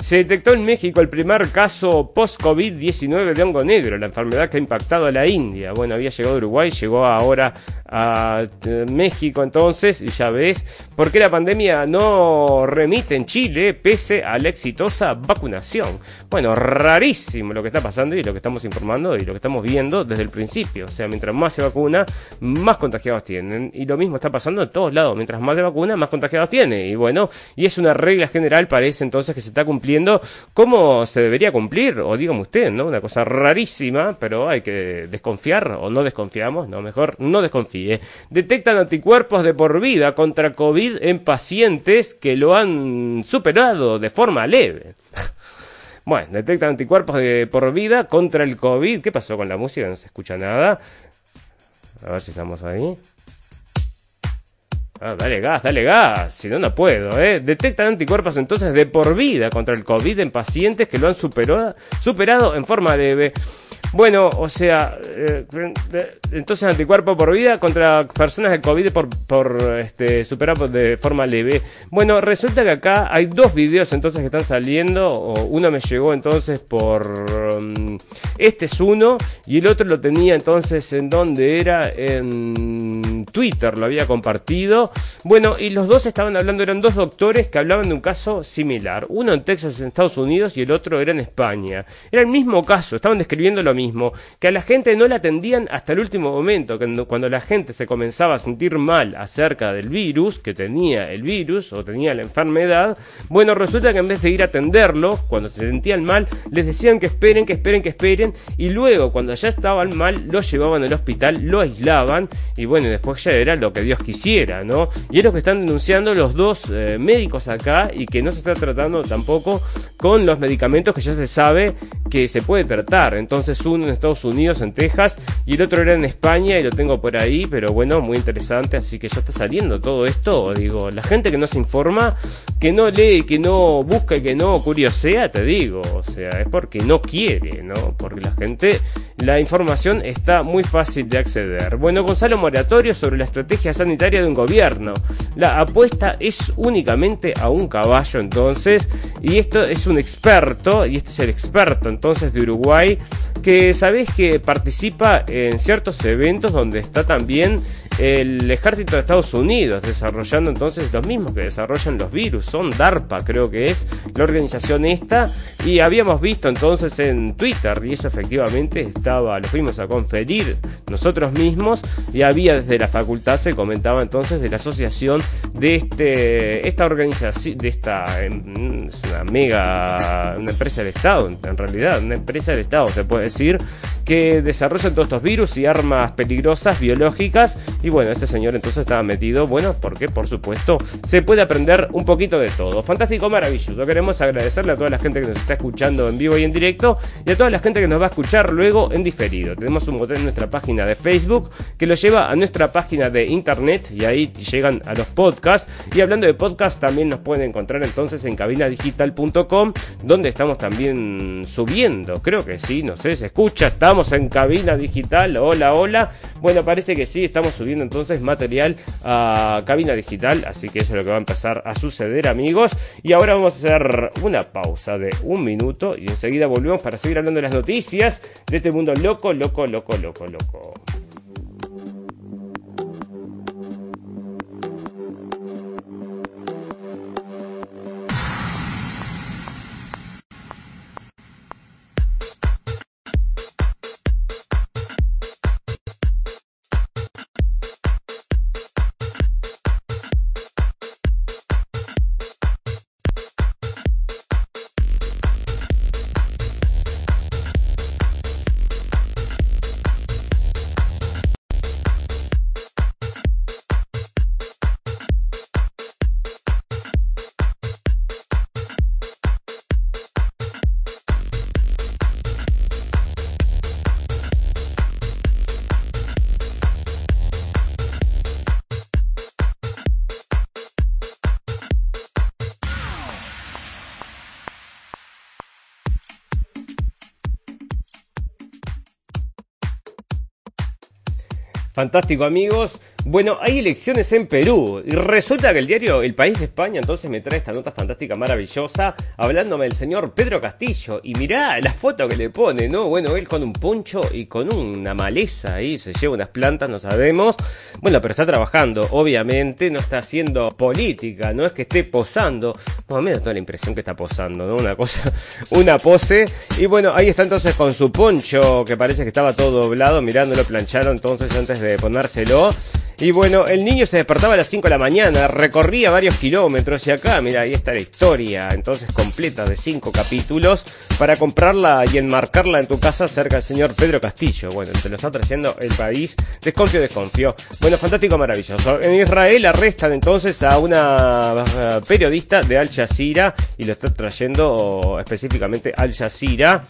se detectó en México el primer caso post-COVID-19 de hongo negro, la enfermedad que ha impactado a la India. Bueno, había llegado a Uruguay, llegó ahora a eh, México entonces, y ya ves, ¿por qué la pandemia no remite en Chile pese a la exitosa vacunación? Bueno, rarísimo lo que está pasando y lo que estamos informando y lo que estamos viendo desde el principio. O sea, mientras más se vacuna, más contagiados tienen. Y lo mismo está pasando en todos lados. Mientras más se vacuna, más contagiados tiene. Y bueno, y es una regla general, parece entonces que se está cumpliendo como se debería cumplir, o dígame usted, ¿no? Una cosa rarísima, pero hay que desconfiar, o no desconfiamos, no, mejor no desconfíe. Detectan anticuerpos de por vida contra COVID en pacientes que lo han superado de forma leve. Bueno, detectan anticuerpos de por vida contra el COVID. ¿Qué pasó con la música? No se escucha nada. A ver si estamos ahí. Ah, dale gas, dale gas. Si no, no puedo, ¿eh? Detectan anticuerpos entonces de por vida contra el COVID en pacientes que lo han superado, superado en forma leve. Bueno, o sea, eh, entonces anticuerpo por vida contra personas de COVID por, por este, superado de forma leve. Bueno, resulta que acá hay dos videos entonces que están saliendo. O uno me llegó entonces por... um, este es uno y el otro lo tenía entonces en donde era en Twitter, lo había compartido. Bueno, y los dos estaban hablando, eran dos doctores que hablaban de un caso similar. Uno en Texas, en Estados Unidos, y el otro era en España. Era el mismo caso, estaban describiendo lo mismo, que a la gente no la atendían hasta el último momento, cuando, la gente se comenzaba a sentir mal acerca del virus, que tenía el virus o tenía la enfermedad. Bueno, resulta que en vez de ir a atenderlo, cuando se sentían mal, les decían que esperen, que esperen, que esperen, y luego cuando ya estaban mal, lo llevaban al hospital, lo aislaban, y bueno, después ya era lo que Dios quisiera, ¿no? Y es lo que están denunciando los dos eh, médicos acá y que no se está tratando tampoco con los medicamentos que ya se sabe que se puede tratar. Entonces uno en Estados Unidos, en Texas, y el otro era en España y lo tengo por ahí, pero bueno, muy interesante, así que ya está saliendo todo esto. Digo, la gente que no se informa, que no lee, que no busca y que no curiosea, te digo, o sea, es porque no quiere, ¿no? Porque la gente, la información está muy fácil de acceder. Bueno, Gonzalo Moratorio sobre la estrategia sanitaria de un gobierno. La apuesta es únicamente a un caballo entonces, y esto es un experto, y este es el experto entonces de Uruguay, que sabéis que participa en ciertos eventos donde está también el ejército de Estados Unidos desarrollando entonces los mismos que desarrollan los virus, son DARPA creo que es la organización esta y habíamos visto entonces en Twitter y eso efectivamente estaba, lo fuimos a conferir nosotros mismos y había desde la facultad se comentaba entonces de la asociación de este esta organización de esta em, es una mega una empresa del Estado en realidad una empresa del Estado se puede decir que desarrollan todos estos virus y armas peligrosas biológicas y bueno, este señor entonces estaba metido, bueno, porque por supuesto se puede aprender un poquito de todo. Fantástico, maravilloso. Queremos agradecerle a toda la gente que nos está escuchando en vivo y en directo y a toda la gente que nos va a escuchar luego en diferido. Tenemos un botón en nuestra página de Facebook que lo lleva a nuestra página de internet y ahí llegan a los podcasts. Y hablando de podcasts, también nos pueden encontrar entonces en cabinadigital.com, donde estamos también subiendo. Creo que sí, no sé, se escucha. Estamos en cabina digital. Hola, hola. Bueno, parece que sí, estamos subiendo entonces material a cabina digital, así que eso es lo que va a empezar a suceder amigos. Y ahora vamos a hacer una pausa de un minuto y enseguida volvemos para seguir hablando de las noticias de este mundo loco, loco, loco, loco, loco. Fantástico amigos. Bueno, hay elecciones en Perú y resulta que el diario El País de España entonces me trae esta nota fantástica, maravillosa, hablándome del señor Pedro Castillo. Y mirá la foto que le pone, ¿no? Bueno, él con un poncho y con una maleza ahí, se lleva unas plantas, no sabemos. Bueno, pero está trabajando, obviamente, no está haciendo política, no es que esté posando. Bueno, me da toda la impresión que está posando, ¿no? Una cosa, una pose. Y bueno, ahí está entonces con su poncho, que parece que estaba todo doblado, mirándolo, plancharon entonces antes de ponérselo. Y bueno, el niño se despertaba a las 5 de la mañana, recorría varios kilómetros y acá, mira, ahí está la historia, entonces completa de 5 capítulos, para comprarla y enmarcarla en tu casa cerca del señor Pedro Castillo. Bueno, se lo está trayendo el país, desconfío, desconfío. Bueno, fantástico, maravilloso. En Israel arrestan entonces a una eh, periodista de Al Jazeera y lo está trayendo específicamente Al Jazeera.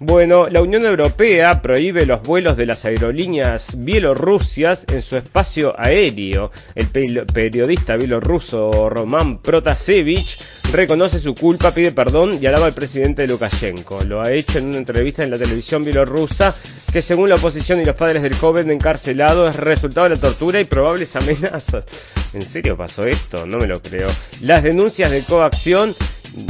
Bueno, la Unión Europea prohíbe los vuelos de las aerolíneas bielorrusias en su espacio aéreo. El periodista bielorruso Roman Protasevich reconoce su culpa, pide perdón y alaba al presidente Lukashenko. Lo ha hecho en una entrevista en la televisión bielorrusa que según la oposición y los padres del joven encarcelado es resultado de la tortura y probables amenazas. ¿En serio pasó esto? No me lo creo. Las denuncias de coacción,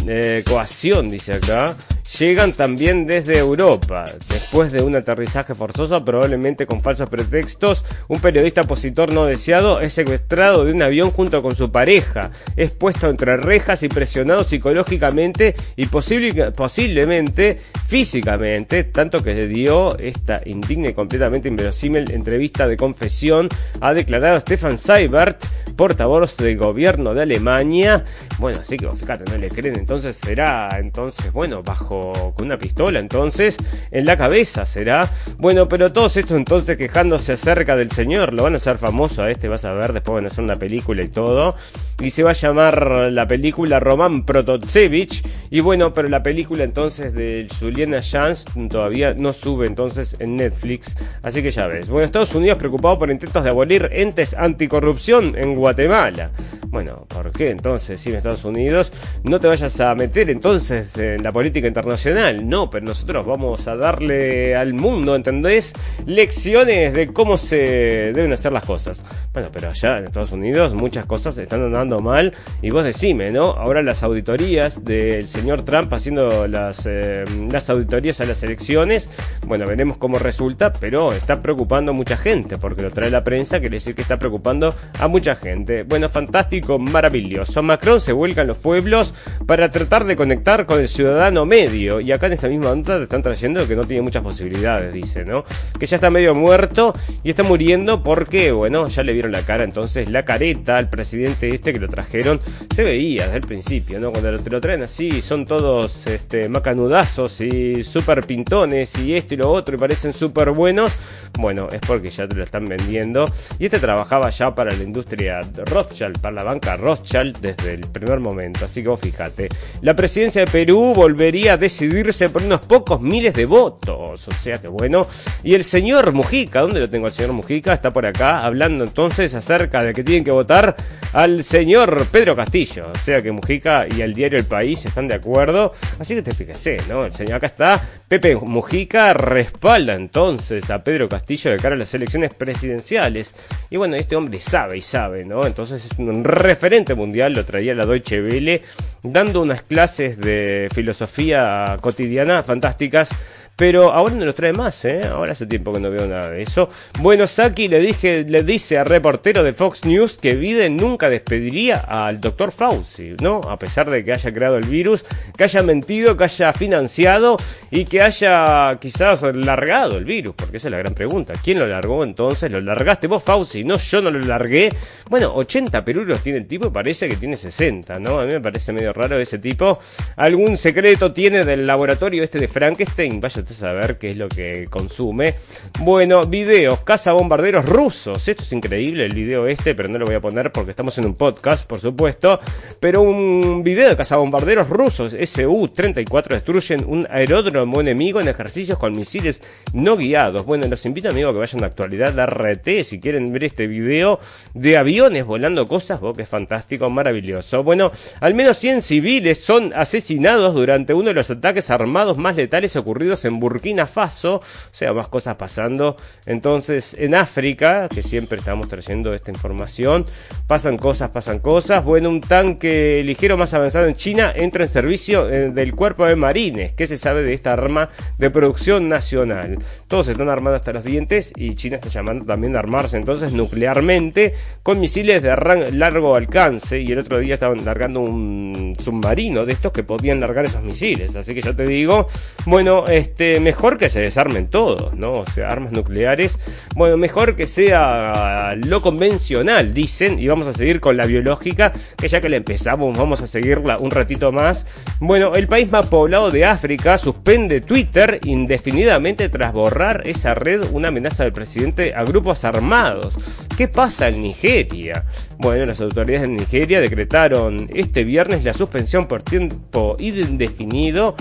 eh, coacción dice acá, llegan también desde Europa. Después de un aterrizaje forzoso, probablemente con falsos pretextos, un periodista opositor no deseado es secuestrado de un avión junto con su pareja. Es puesto entre rejas y presionado psicológicamente y posiblemente físicamente, tanto que le dio esta indigna y completamente inverosímil entrevista de confesión, ha declarado Stefan Seibert, portavoz del gobierno de Alemania. Bueno, así que fíjate, no le creen, entonces será, entonces, bueno, bajo con una pistola entonces en la cabeza será. Bueno, pero todos estos entonces quejándose acerca del señor, lo van a hacer famoso a este, vas a ver, después van a hacer una película y todo. Y se va a llamar la película Roman Prototsevich. Y bueno, pero la película entonces de Juliana Jans todavía no sube entonces en Netflix. Así que ya ves. Bueno, Estados Unidos preocupado por intentos de abolir entes anticorrupción en Guatemala. Bueno, ¿por qué entonces, si en Estados Unidos no te vayas a meter entonces en la política internacional? No, pero nosotros vamos a darle al mundo, ¿entendés? Lecciones de cómo se deben hacer las cosas. Bueno, pero allá en Estados Unidos muchas cosas están andando mal y vos decime, ¿no? Ahora las auditorías del señor Trump haciendo las, eh, las auditorías a las elecciones, bueno, veremos cómo resulta, pero está preocupando a mucha gente, porque lo trae la prensa, quiere decir que está preocupando a mucha gente. Bueno, fantástico maravilloso. Macron se vuelca en los pueblos para tratar de conectar con el ciudadano medio. Y acá en esta misma nota te están trayendo que no tiene muchas posibilidades, dice, ¿no? Que ya está medio muerto y está muriendo porque, bueno, ya le vieron la cara. Entonces, la careta al presidente este lo trajeron se veía desde el principio, ¿no? Cuando te lo traen así, son todos este, macanudazos y súper pintones y esto y lo otro y parecen súper buenos. Bueno, es porque ya te lo están vendiendo. Y este trabajaba ya para la industria Rothschild, para la banca Rothschild desde el primer momento. Así que vos fíjate, la presidencia de Perú volvería a decidirse por unos pocos miles de votos. O sea que bueno. Y el señor Mujica, ¿dónde lo tengo el señor Mujica? Está por acá hablando entonces acerca de que tienen que votar al señor Pedro Castillo. O sea que Mujica y el diario El País están de acuerdo. Así que te fíjese, ¿no? El señor acá está. Pepe Mujica respalda entonces a Pedro Castillo de cara a las elecciones presidenciales. Y bueno, este hombre sabe y sabe, ¿no? Entonces es un referente mundial, lo traía la Deutsche Welle, dando unas clases de filosofía cotidiana fantásticas pero ahora no los trae más, ¿eh? Ahora hace tiempo que no veo nada de eso. Bueno, Saki le, dije, le dice al reportero de Fox News que Biden nunca despediría al doctor Fauci, ¿no? A pesar de que haya creado el virus, que haya mentido, que haya financiado y que haya quizás largado el virus, porque esa es la gran pregunta. ¿Quién lo largó entonces? ¿Lo largaste vos, Fauci? No, yo no lo largué. Bueno, 80 peruros tiene el tipo y parece que tiene 60, ¿no? A mí me parece medio raro ese tipo. ¿Algún secreto tiene del laboratorio este de Frankenstein? Vaya a saber qué es lo que consume. Bueno, videos, caza bombarderos rusos. Esto es increíble, el video este, pero no lo voy a poner porque estamos en un podcast, por supuesto. Pero un video de cazabombarderos rusos, SU-34, destruyen un aeródromo enemigo en ejercicios con misiles no guiados. Bueno, los invito, amigos, a que vayan a actualidad de RT si quieren ver este video de aviones volando cosas, que es fantástico, maravilloso. Bueno, al menos 100 civiles son asesinados durante uno de los ataques armados más letales ocurridos en Burkina Faso, o sea, más cosas pasando. Entonces, en África, que siempre estamos trayendo esta información, pasan cosas, pasan cosas. Bueno, un tanque ligero más avanzado en China entra en servicio eh, del cuerpo de marines. ¿Qué se sabe de esta arma de producción nacional? Todos están armados hasta los dientes y China está llamando también a armarse entonces nuclearmente con misiles de largo alcance y el otro día estaban largando un submarino de estos que podían largar esos misiles. Así que ya te digo, bueno, este, mejor que se desarmen todos, ¿no? O sea, armas nucleares. Bueno, mejor que sea lo convencional, dicen, y vamos a seguir con la biológica, que ya que la empezamos, vamos a seguirla un ratito más. Bueno, el país más poblado de África suspende Twitter indefinidamente tras borrar esa red una amenaza del presidente a grupos armados. ¿Qué pasa en Nigeria? Bueno, las autoridades de Nigeria decretaron este viernes la suspensión por tiempo indefinido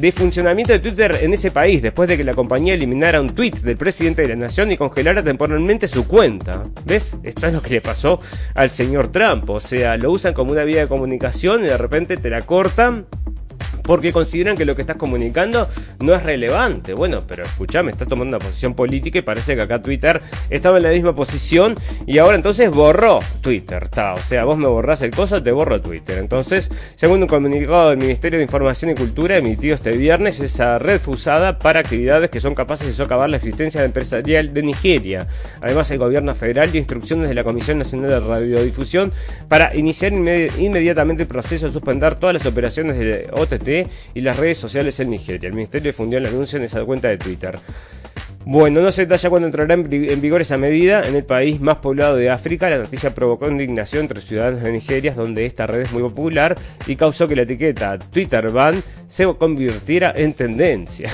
de funcionamiento de Twitter en ese país después de que la compañía eliminara un tweet del presidente de la nación y congelara temporalmente su cuenta. ¿Ves? Esto es lo que le pasó al señor Trump. O sea, lo usan como una vía de comunicación y de repente te la cortan porque consideran que lo que estás comunicando no es relevante. Bueno, pero escuchame, está tomando una posición política y parece que acá Twitter estaba en la misma posición y ahora entonces borró Twitter. o sea, vos me borrás el coso, te borro Twitter. Entonces, según un comunicado del Ministerio de Información y Cultura emitido este viernes, esa red fue usada para actividades que son capaces de socavar la existencia empresarial de Nigeria. Además, el gobierno federal dio instrucciones de la Comisión Nacional de Radiodifusión para iniciar inmediatamente el proceso de suspender todas las operaciones de OTT y las redes sociales en Nigeria. El ministerio difundió el anuncio en esa cuenta de Twitter. Bueno, no se detalla cuándo entrará en vigor esa medida en el país más poblado de África. La noticia provocó indignación entre ciudadanos de Nigeria, donde esta red es muy popular y causó que la etiqueta Twitter ban se convirtiera en tendencia.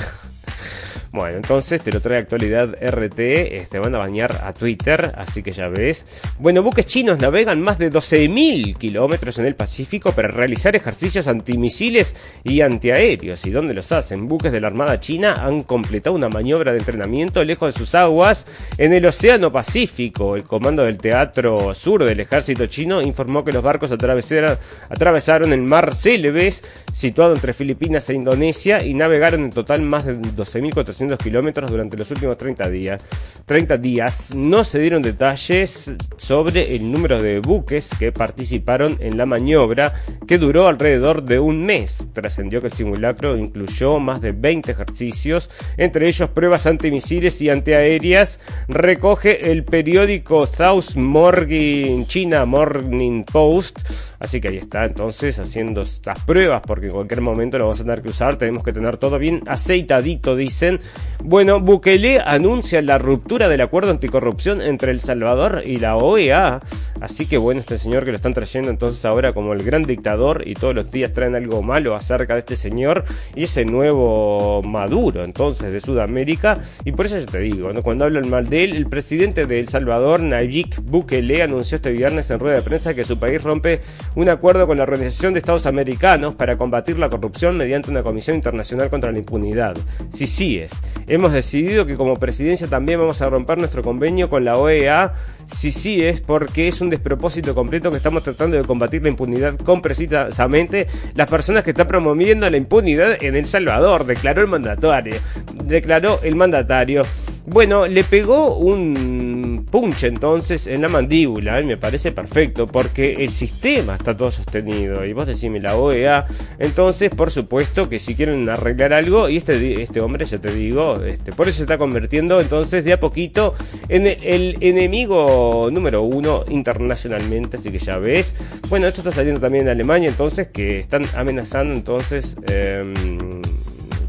Bueno, entonces te lo trae actualidad RT, este, van a bañar a Twitter, así que ya ves. Bueno, buques chinos navegan más de 12.000 kilómetros en el Pacífico para realizar ejercicios antimisiles y antiaéreos. ¿Y dónde los hacen? Buques de la Armada China han completado una maniobra de entrenamiento lejos de sus aguas en el Océano Pacífico. El comando del Teatro Sur del Ejército Chino informó que los barcos atravesaron el Mar Celebes, situado entre Filipinas e Indonesia, y navegaron en total más de 12.400 kilómetros durante los últimos 30 días. 30 días. No se dieron detalles sobre el número de buques que participaron en la maniobra, que duró alrededor de un mes. Trascendió que el simulacro incluyó más de 20 ejercicios, entre ellos pruebas antimisiles y antiaéreas. Recoge el periódico South Morning China Morning Post. Así que ahí está, entonces, haciendo estas pruebas, porque en cualquier momento lo vamos a tener que usar. Tenemos que tener todo bien aceitadito, dicen. Bueno, Bukele anuncia la ruptura del acuerdo anticorrupción entre El Salvador y la OEA. Así que bueno, este señor que lo están trayendo entonces ahora como el gran dictador y todos los días traen algo malo acerca de este señor y ese nuevo Maduro entonces de Sudamérica. Y por eso yo te digo, cuando hablo mal de él, el presidente de El Salvador, Nayib Bukele, anunció este viernes en rueda de prensa que su país rompe un acuerdo con la Organización de Estados Americanos para combatir la corrupción mediante una comisión internacional contra la impunidad. Si sí es. Hemos decidido que como presidencia también vamos a romper nuestro convenio con la OEA. Si sí es porque es un despropósito completo que estamos tratando de combatir la impunidad con precisamente las personas que están promoviendo la impunidad en El Salvador, declaró el mandatario. Declaró el mandatario. Bueno, le pegó un punch entonces en la mandíbula, y me parece perfecto, porque el sistema está todo sostenido. Y vos decime la OEA, entonces por supuesto que si quieren arreglar algo, y este, este hombre, ya te digo, este, por eso se está convirtiendo entonces de a poquito en el, enemigo número uno internacionalmente, así que ya ves. Bueno, esto está saliendo también en Alemania, entonces, que están amenazando entonces... Eh,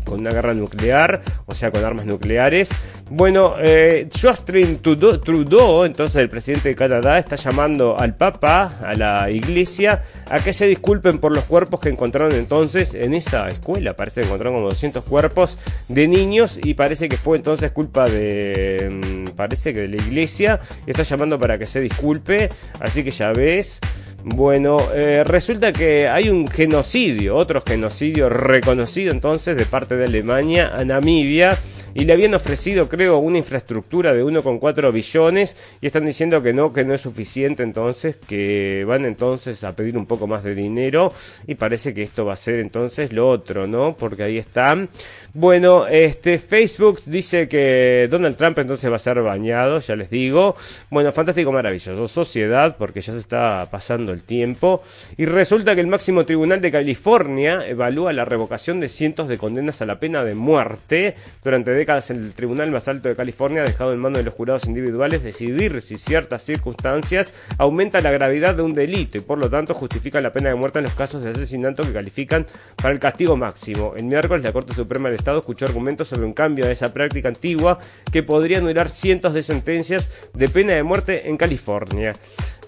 con una guerra nuclear, o sea, con armas nucleares. Bueno, eh, Justin Trudeau, entonces el presidente de Canadá, está llamando al Papa, a la iglesia, a que se disculpen por los cuerpos que encontraron entonces en esa escuela. Parece que encontraron como 200 cuerpos de niños y parece que fue entonces culpa de, mm, parece que de la iglesia. Está llamando para que se disculpe, así que ya ves. Bueno, eh, resulta que hay un genocidio, otro genocidio reconocido entonces de parte de Alemania a Namibia y le habían ofrecido, creo, una infraestructura de 1,4 billones y están diciendo que no, que no es suficiente, entonces que van entonces a pedir un poco más de dinero y parece que esto va a ser entonces lo otro, ¿no? Porque ahí están. Bueno, este Facebook dice que Donald Trump entonces va a ser bañado, ya les digo. Bueno, fantástico, maravilloso. Sociedad, porque ya se está pasando el tiempo. Y resulta que el máximo tribunal de California evalúa la revocación de cientos de condenas a la pena de muerte. Durante décadas el tribunal más alto de California dejado en manos de los jurados individuales decidir si ciertas circunstancias aumentan la gravedad de un delito y por lo tanto justifican la pena de muerte en los casos de asesinato que califican para el castigo máximo. El miércoles la Corte Suprema del Estado escuchó argumentos sobre un cambio de esa práctica antigua que podría anular cientos de sentencias de pena de muerte en California.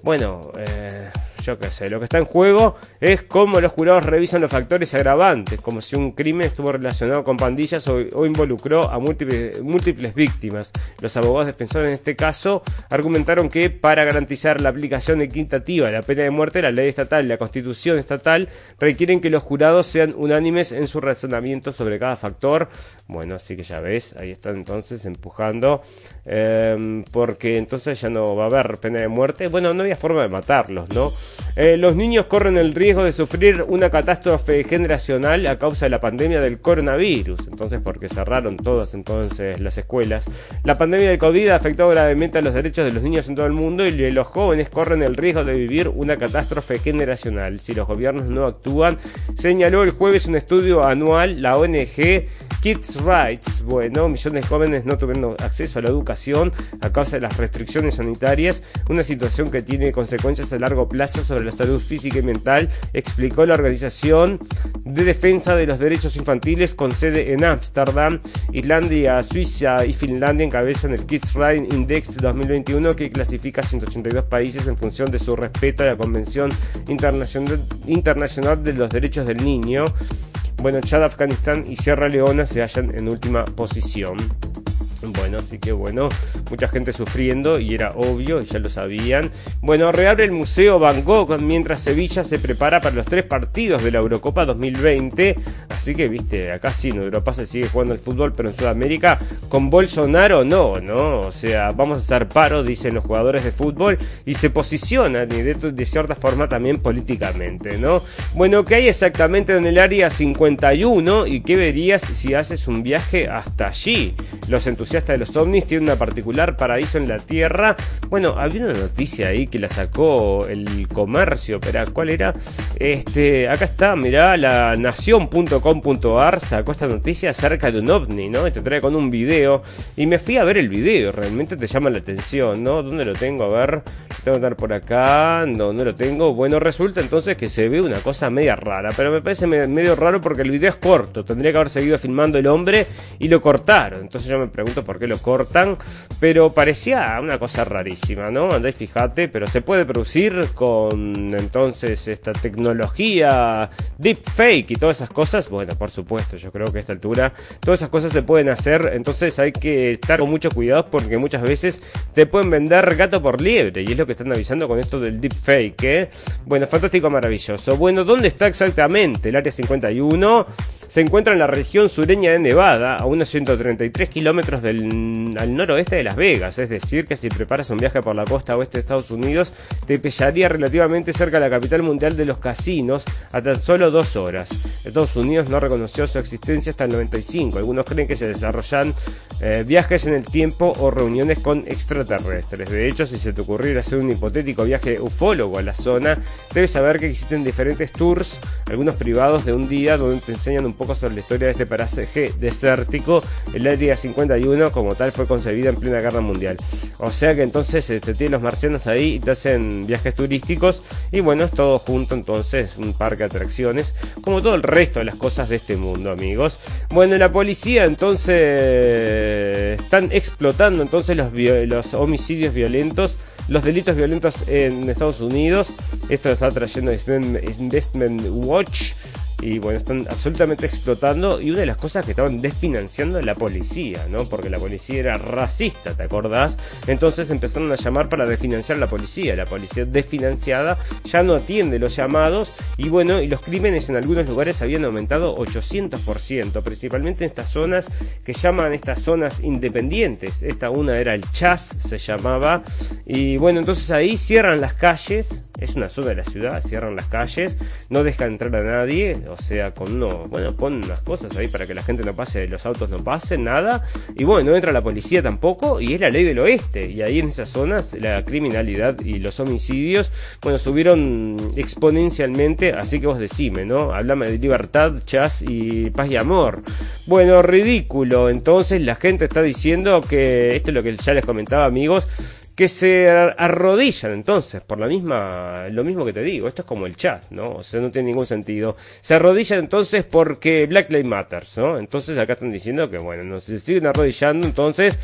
Bueno, eh, yo qué sé, lo que está en juego es cómo los jurados revisan los factores agravantes, como si un crimen estuvo relacionado con pandillas o, involucró a múltiples, víctimas. Los abogados defensores en este caso argumentaron que para garantizar la aplicación equitativa de la pena de muerte, la ley estatal y la constitución estatal requieren que los jurados sean unánimes en su razonamiento sobre cada factor. Bueno, así que ya ves, ahí están entonces empujando, eh, porque entonces ya no va a haber pena de muerte. Bueno, no había forma de matarlos, ¿no? Eh, los niños corren el riesgo de sufrir una catástrofe generacional a causa de la pandemia del coronavirus. Entonces, porque cerraron todas entonces las escuelas. La pandemia del COVID afectó gravemente a los derechos de los niños en todo el mundo y los jóvenes corren el riesgo de vivir una catástrofe generacional si los gobiernos no actúan. Señaló el jueves un estudio anual la ONG Kids Rights. Bueno, millones de jóvenes no tuvieron acceso a la educación a causa de las restricciones sanitarias, una situación que tiene consecuencias a largo plazo sobre la salud física y mental, explicó la Organización de Defensa de los Derechos Infantiles con sede en Ámsterdam. Islandia, Suiza y Finlandia encabezan el Kids Rights Index 2021 que clasifica a 182 países en función de su respeto a la Convención Internacional, Internacional de los Derechos del Niño. Bueno, Chad, Afganistán y Sierra Leona se hallan en última posición. Bueno, así que bueno, mucha gente sufriendo y era obvio, ya lo sabían. Bueno, reabre el Museo Van Gogh mientras Sevilla se prepara para los tres partidos de la Eurocopa 2020. Así que, viste, acá sí, en Europa se sigue jugando el fútbol, pero en Sudamérica con Bolsonaro no, ¿no? O sea, vamos a hacer paro, dicen los jugadores de fútbol, y se posicionan de, de cierta forma también políticamente, ¿no? Bueno, ¿qué hay exactamente en el área 51 y qué verías si haces un viaje hasta allí? Los entusiastas hasta de los ovnis tiene una particular paraíso en la Tierra. Bueno, había una noticia ahí que la sacó el comercio, pero ¿cuál era? Este, acá está, mirá, la nación.com.ar sacó esta noticia acerca de un ovni, ¿no? Y te trae con un video. Y me fui a ver el video, realmente te llama la atención, ¿no? ¿Dónde lo tengo? A ver, tengo que andar por acá, no, no lo tengo. Bueno, resulta entonces que se ve una cosa media rara, pero me parece medio raro porque el video es corto. Tendría que haber seguido filmando el hombre y lo cortaron. Entonces yo me pregunto por qué lo cortan, pero parecía una cosa rarísima, ¿no? Andá fíjate, pero se puede producir con entonces esta tecnología deepfake y todas esas cosas. Bueno, por supuesto, yo creo que a esta altura todas esas cosas se pueden hacer, entonces hay que estar con mucho cuidado porque muchas veces te pueden vender gato por liebre y es lo que están avisando con esto del deepfake, ¿eh? Bueno, fantástico, maravilloso. Bueno, ¿dónde está exactamente el área 51? Se encuentra en la región sureña de Nevada, a unos 133 kilómetros al noroeste de Las Vegas, es decir, que si preparas un viaje por la costa oeste de Estados Unidos, te pillaría relativamente cerca de la capital mundial de los casinos a tan solo dos horas. Estados Unidos no reconoció su existencia hasta el 95. Algunos creen que se desarrollan eh, viajes en el tiempo o reuniones con extraterrestres. De hecho, si se te ocurriera hacer un hipotético viaje ufólogo a la zona, debes saber que existen diferentes tours, algunos privados de un día, donde te enseñan un poco sobre la historia de este paraje desértico, el Área 51, como tal fue concebida en plena guerra mundial. O sea que entonces te este, tienen los marcianos ahí y te hacen viajes turísticos y bueno, es todo junto entonces, un parque de atracciones, como todo el resto de las cosas de este mundo, amigos. Bueno, la policía entonces están explotando entonces los, los homicidios violentos los delitos violentos en Estados Unidos. Esto está trayendo Investment Watch. Y bueno, están absolutamente explotando. Y una de las cosas que estaban desfinanciando la policía, ¿no? Porque la policía era racista, ¿te acordás? Entonces empezaron a llamar para desfinanciar la policía, la policía desfinanciada ya no atiende los llamados. Y bueno, y los crímenes en algunos lugares habían aumentado 800%, principalmente en estas zonas que llaman estas zonas independientes. Esta una era el Chas, se llamaba, y bueno, entonces ahí cierran las calles, es una zona de la ciudad, cierran las calles, no dejan entrar a nadie, o sea, con uno, bueno, ponen unas cosas ahí para que la gente no pase, los autos no pasen, nada, y bueno, no entra la policía tampoco, y es la ley del oeste, y ahí en esas zonas la criminalidad y los homicidios, bueno, subieron exponencialmente, así que vos decime, ¿no? Hablame de libertad, chas y paz y amor. Bueno, ridículo, entonces la gente está diciendo que, esto es lo que ya les comentaba amigos, que se arrodillan entonces por la misma lo mismo que te digo esto es como el chat no o sea no tiene ningún sentido. Se arrodillan entonces porque Black Lives Matter no entonces acá están diciendo que bueno no se siguen arrodillando entonces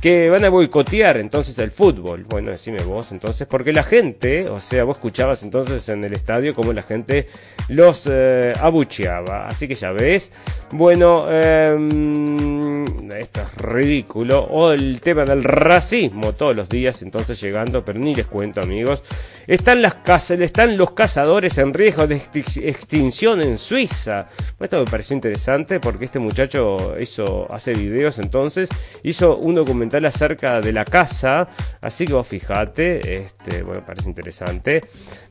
que van a boicotear entonces el fútbol. Bueno decime vos entonces porque la gente o sea vos escuchabas entonces en el estadio como la gente los eh, abucheaba así que ya ves bueno eh, esto es ridículo o el tema del racismo todos los días entonces llegando, pero ni les cuento amigos. Están, las están los cazadores en riesgo de extinción en Suiza. Esto me pareció interesante porque este muchacho hizo, hace videos entonces, hizo un documental acerca de la caza, así que vos fijate, este, bueno, parece interesante.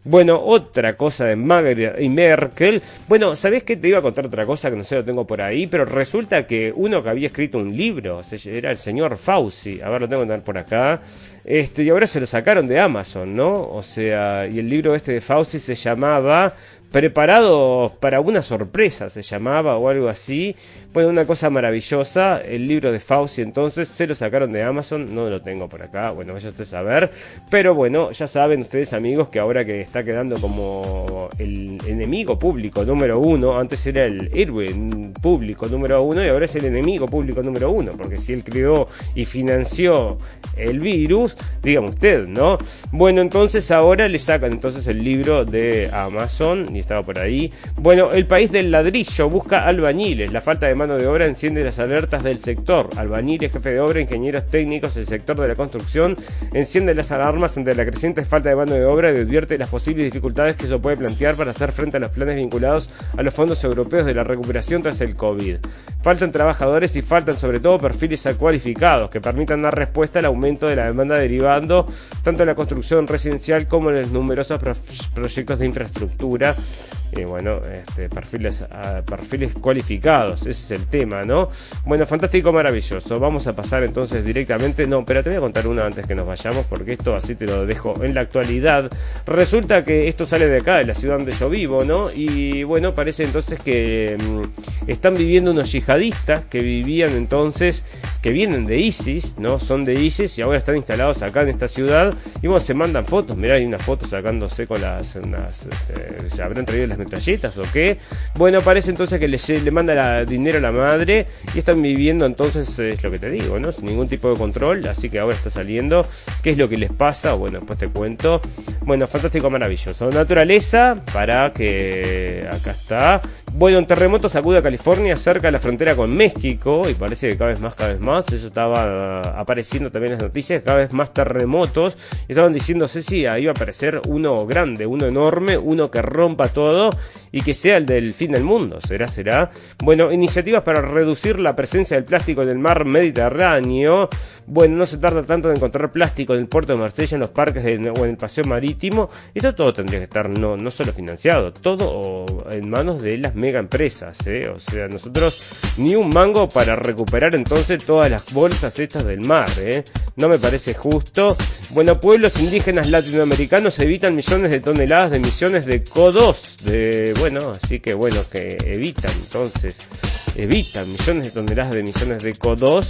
Bueno, otra cosa de Magritte y Merkel. Bueno, ¿sabés que te iba a contar otra cosa que no sé lo tengo por ahí? Pero resulta que uno que había escrito un libro, era el señor Fauci, a ver, lo tengo que por acá. Este, y ahora se lo sacaron de Amazon, ¿no? O sea, y el libro este de Fauci se llamaba Preparados para una sorpresa, se llamaba o algo así. Bueno, una cosa maravillosa, el libro de Fauci entonces se lo sacaron de Amazon, no lo tengo por acá, bueno, vaya usted a saber. Pero bueno, ya saben ustedes amigos que ahora que está quedando como el enemigo público número uno, antes era el héroe público número uno y ahora es el enemigo público número uno, porque si él creó y financió el virus, dígame usted, ¿no? Bueno, entonces ahora le sacan entonces el libro de Amazon y estaba por ahí. Bueno, el país del ladrillo busca albañiles, la falta de mano de obra enciende las alertas del sector. Albañiles, jefe de obra, ingenieros técnicos, el sector de la construcción enciende las alarmas ante la creciente falta de mano de obra y advierte las posibles dificultades que eso puede plantear para hacer frente a los planes vinculados a los fondos europeos de la recuperación tras el COVID. Faltan trabajadores y faltan sobre todo perfiles cualificados que permitan dar respuesta al aumento de la demanda derivando tanto en la construcción residencial como en los numerosos proyectos de infraestructura y bueno, este, perfiles, ah, perfiles cualificados, es el tema, ¿no? Bueno, fantástico, maravilloso. Vamos a pasar entonces directamente, no, pero te voy a contar una antes que nos vayamos, porque esto así te lo dejo en la actualidad. Resulta que esto sale de acá, de la ciudad donde yo vivo, ¿no? Y bueno, parece entonces que mm, están viviendo unos yihadistas que vivían entonces, que vienen de ISIS, ¿no? Son de ISIS y ahora están instalados acá en esta ciudad. Y bueno, se mandan fotos, mirá, hay unas fotos sacándose con las, este, se habrán traído las metralletas o qué. Bueno, parece entonces que le, le manda la, dinero la madre y están viviendo entonces, es lo que te digo, ¿no? Sin ningún tipo de control, así que ahora está saliendo. ¿Qué es lo que les pasa? Bueno, después te cuento. Bueno, fantástico, maravilloso. Naturaleza, para que acá está. Bueno, un terremoto sacude California cerca de la frontera con México y parece que cada vez más, cada vez más. Eso estaba apareciendo también en las noticias, cada vez más terremotos. Estaban diciendo, Ceci, ahí va a aparecer uno grande, uno enorme, uno que rompa todo y que sea el del fin del mundo. ¿Será, será? Bueno, para reducir la presencia del plástico en el mar Mediterráneo. Bueno, no se tarda tanto en encontrar plástico en el puerto de Marsella, en los parques o en el paseo marítimo. Esto todo tendría que estar no, no solo financiado, todo en manos de las mega empresas. ¿eh? O sea, nosotros ni un mango para recuperar entonces todas las bolsas estas del mar. ¿eh? No me parece justo. Bueno, pueblos indígenas latinoamericanos evitan millones de toneladas de emisiones de CO2. De, bueno, así que bueno, que evitan entonces, evitan millones de toneladas de emisiones de CO2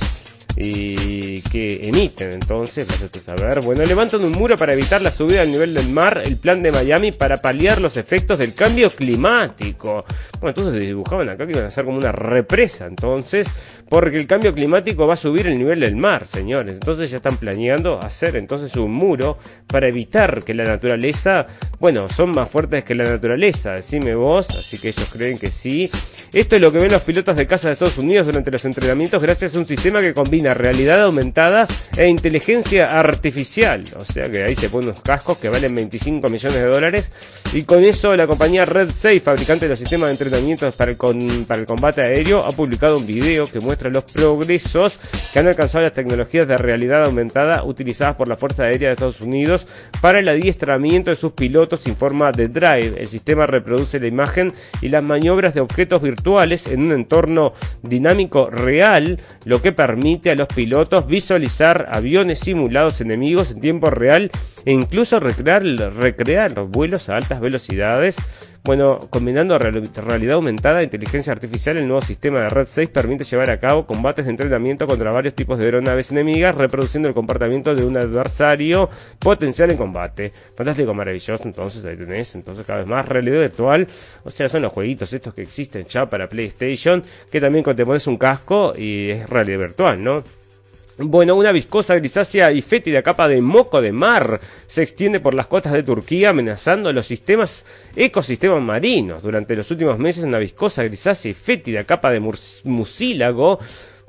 y que emiten entonces, vas saber. Bueno, levantan un muro para evitar la subida al nivel del mar, el plan de Miami para paliar los efectos del cambio climático. Bueno, entonces dibujaban acá que iban a ser como una represa, entonces, porque el cambio climático va a subir el nivel del mar, señores. Entonces ya están planeando hacer entonces un muro para evitar que la naturaleza, bueno, son más fuertes que la naturaleza, decime vos, así que ellos creen que sí. Esto es lo que ven los pilotos de caza de Estados Unidos durante los entrenamientos gracias a un sistema que combina realidad aumentada e inteligencia artificial. O sea que ahí se ponen unos cascos que valen 25 millones de dólares y con eso la compañía Red Safe, fabricante de los sistemas de entrenamiento para el, con- para el combate aéreo, ha publicado un video que muestra los progresos que han alcanzado las tecnologías de realidad aumentada utilizadas por la Fuerza Aérea de Estados Unidos para el adiestramiento de sus pilotos, informa The Drive. El sistema reproduce la imagen y las maniobras de objetos virtuales en un entorno dinámico real, lo que permite a los pilotos visualizar aviones simulados enemigos en tiempo real e incluso recrear, recrear vuelos a altas velocidades. Bueno, combinando real- realidad aumentada e inteligencia artificial, el nuevo sistema de Red 6 permite llevar a cabo combates de entrenamiento contra varios tipos de aeronaves enemigas, reproduciendo el comportamiento de un adversario potencial en combate. Fantástico, maravilloso, entonces ahí tenés, entonces cada vez más realidad virtual, o sea, son los jueguitos estos que existen ya para PlayStation, que también pones un casco y es realidad virtual, ¿no? Bueno, una viscosa grisácea y fétida capa de moco de mar se extiende por las costas de Turquía amenazando los sistemas ecosistemas marinos. Durante los últimos meses una viscosa grisácea y fétida capa de mucílago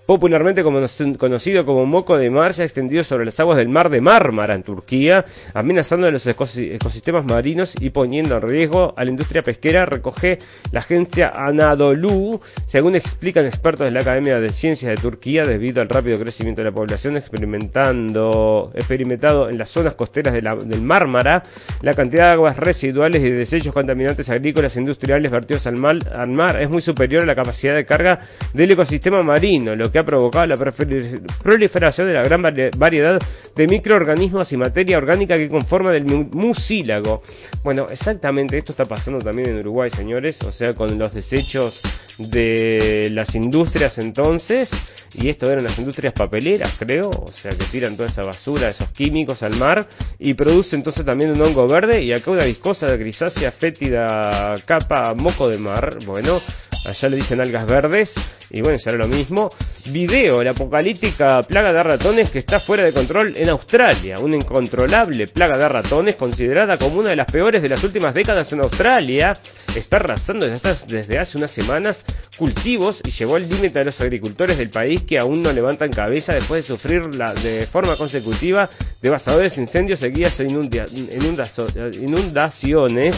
popularmente conocido como moco de mar, se ha extendido sobre las aguas del mar de Mármara en Turquía, amenazando los ecosi- ecosistemas marinos y poniendo en riesgo a la industria pesquera, recoge la agencia Anadolu, según explican expertos de la Academia de Ciencias de Turquía, debido al rápido crecimiento de la población experimentando, experimentado en las zonas costeras de del Mármara, la cantidad de aguas residuales y de desechos contaminantes agrícolas e industriales vertidos al mar, al mar es muy superior a la capacidad de carga del ecosistema marino, que ha provocado la proliferación de la gran vari- variedad de microorganismos y materia orgánica que conforman el mu- mucílago. Bueno, exactamente esto está pasando también en Uruguay, señores, o sea, con los desechos de las industrias entonces, y esto eran las industrias papeleras, creo, o sea, que tiran toda esa basura, esos químicos al mar y produce entonces también un hongo verde y acá una viscosa grisácea fétida capa moco de mar, bueno, allá le dicen algas verdes y bueno, será lo mismo. Video, la apocalíptica plaga de ratones que está fuera de control en Australia, una incontrolable plaga de ratones considerada como una de las peores de las últimas décadas en Australia, está arrasando desde, hace unas semanas cultivos y llegó al límite de los agricultores del país que aún no levantan cabeza después de sufrir la, de forma consecutiva devastadores incendios seguidas e inundaciones.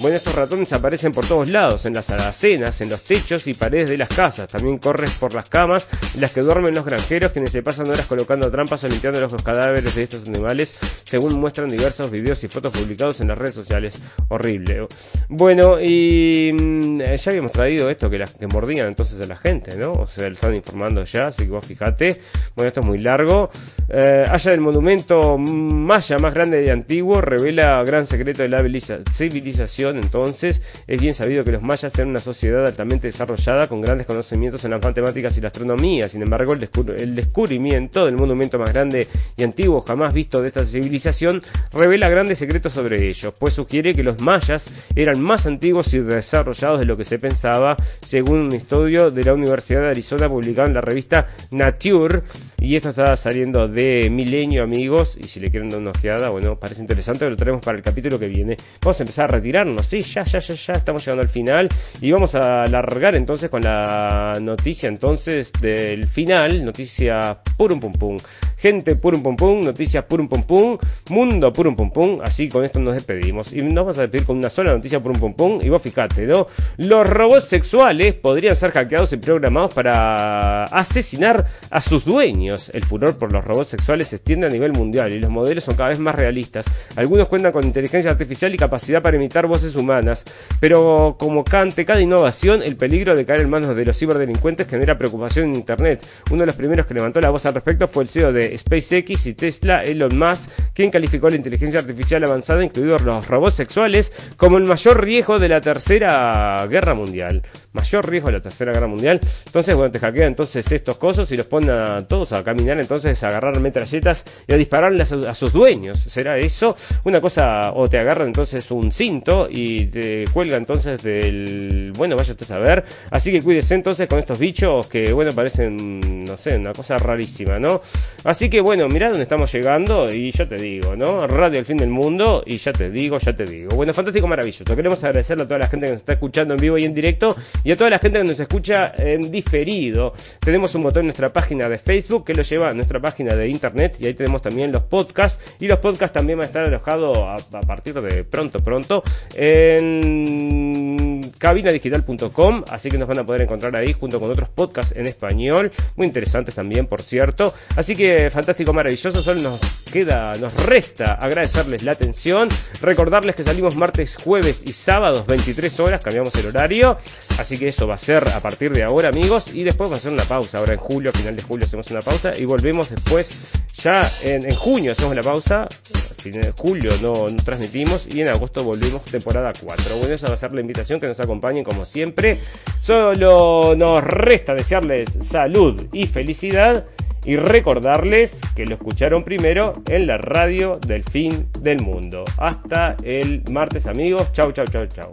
Bueno, estos ratones aparecen por todos lados, en las alacenas, en los techos y paredes de las casas. También corren por las camas en las que duermen los granjeros, quienes se pasan horas colocando trampas o limpiando los cadáveres de estos animales, según muestran diversos videos y fotos publicados en las redes sociales. Horrible. Bueno, y mm, ya habíamos traído esto, que, las, que mordían entonces a la gente, ¿no? O sea, lo están informando ya, así que vos fijate. Bueno, esto es muy largo. Eh, allá del monumento maya más grande y antiguo revela gran secreto de la civiliza- Entonces, es bien sabido que los mayas eran una sociedad altamente desarrollada con grandes conocimientos en las matemáticas y la astronomía. Sin embargo, el, el descubrimiento del monumento más grande y antiguo jamás visto de esta civilización revela grandes secretos sobre ellos, pues sugiere que los mayas eran más antiguos y desarrollados de lo que se pensaba, según un estudio de la Universidad de Arizona publicado en la revista Nature. Y esto está saliendo de Milenio, amigos. Y si le quieren dar una ojeada, bueno, parece interesante, lo traemos para el capítulo que viene. Vamos a empezar a retirarnos, sí, ya, ya, ya, ya, estamos llegando al final. Y vamos a alargar entonces con la noticia entonces del final. Noticia purum pum pum. Gente purum pum pum, noticias purum pum pum, mundo purum pum pum. Así con esto nos despedimos. Y nos vamos a despedir con una sola noticia purum pum pum. Y vos fijate, ¿no? Los robots sexuales podrían ser hackeados y programados para asesinar a sus dueños. El furor por los robots sexuales se extiende a nivel mundial y los modelos son cada vez más realistas. Algunos cuentan con inteligencia artificial y capacidad para imitar voces humanas, pero como ante cada innovación, el peligro de caer en manos de los ciberdelincuentes genera preocupación en Internet. Uno de los primeros que levantó la voz al respecto fue el CEO de SpaceX y Tesla, Elon Musk, quien calificó la inteligencia artificial avanzada, incluidos los robots sexuales, como el mayor riesgo de la tercera guerra mundial. Mayor riesgo de la tercera guerra mundial. Entonces, bueno, te hackean entonces estos cosos y los ponen a todos a caminar entonces a agarrar metralletas y a dispararle a, a sus dueños. ¿Será eso? Una cosa, o te agarran entonces un cinto y te cuelga entonces del... Bueno, vaya a saber. Así que cuídese entonces con estos bichos que, bueno, parecen, no sé, una cosa rarísima, ¿no? Así que, bueno, mirá dónde estamos llegando y yo te digo, ¿no? Radio El Fin del Mundo y ya te digo, ya te digo. Bueno, fantástico, maravilloso. Queremos agradecerle a toda la gente que nos está escuchando en vivo y en directo y a toda la gente que nos escucha en diferido. Tenemos un botón en nuestra página de Facebook que lo lleva a nuestra página de internet y ahí tenemos también los podcasts y los podcasts también van a estar alojados a, a partir de pronto, pronto en cabinadigital.com, así que nos van a poder encontrar ahí junto con otros podcasts en español, muy interesantes también, por cierto. Así que fantástico, maravilloso, solo nos queda, nos resta agradecerles la atención, recordarles que salimos martes, jueves y sábados 23 horas, cambiamos el horario, así que eso va a ser a partir de ahora, amigos, y después va a ser una pausa, ahora en julio, final de julio hacemos una pausa y volvemos después ya en, junio hacemos la pausa, fin de julio no, no transmitimos y en agosto volvemos temporada 4. Bueno, esa va a ser la invitación que nos acompañen como siempre. Solo nos resta desearles salud y felicidad y recordarles que lo escucharon primero en la radio del fin del mundo. Hasta el martes amigos. Chau, chau, chau, chau.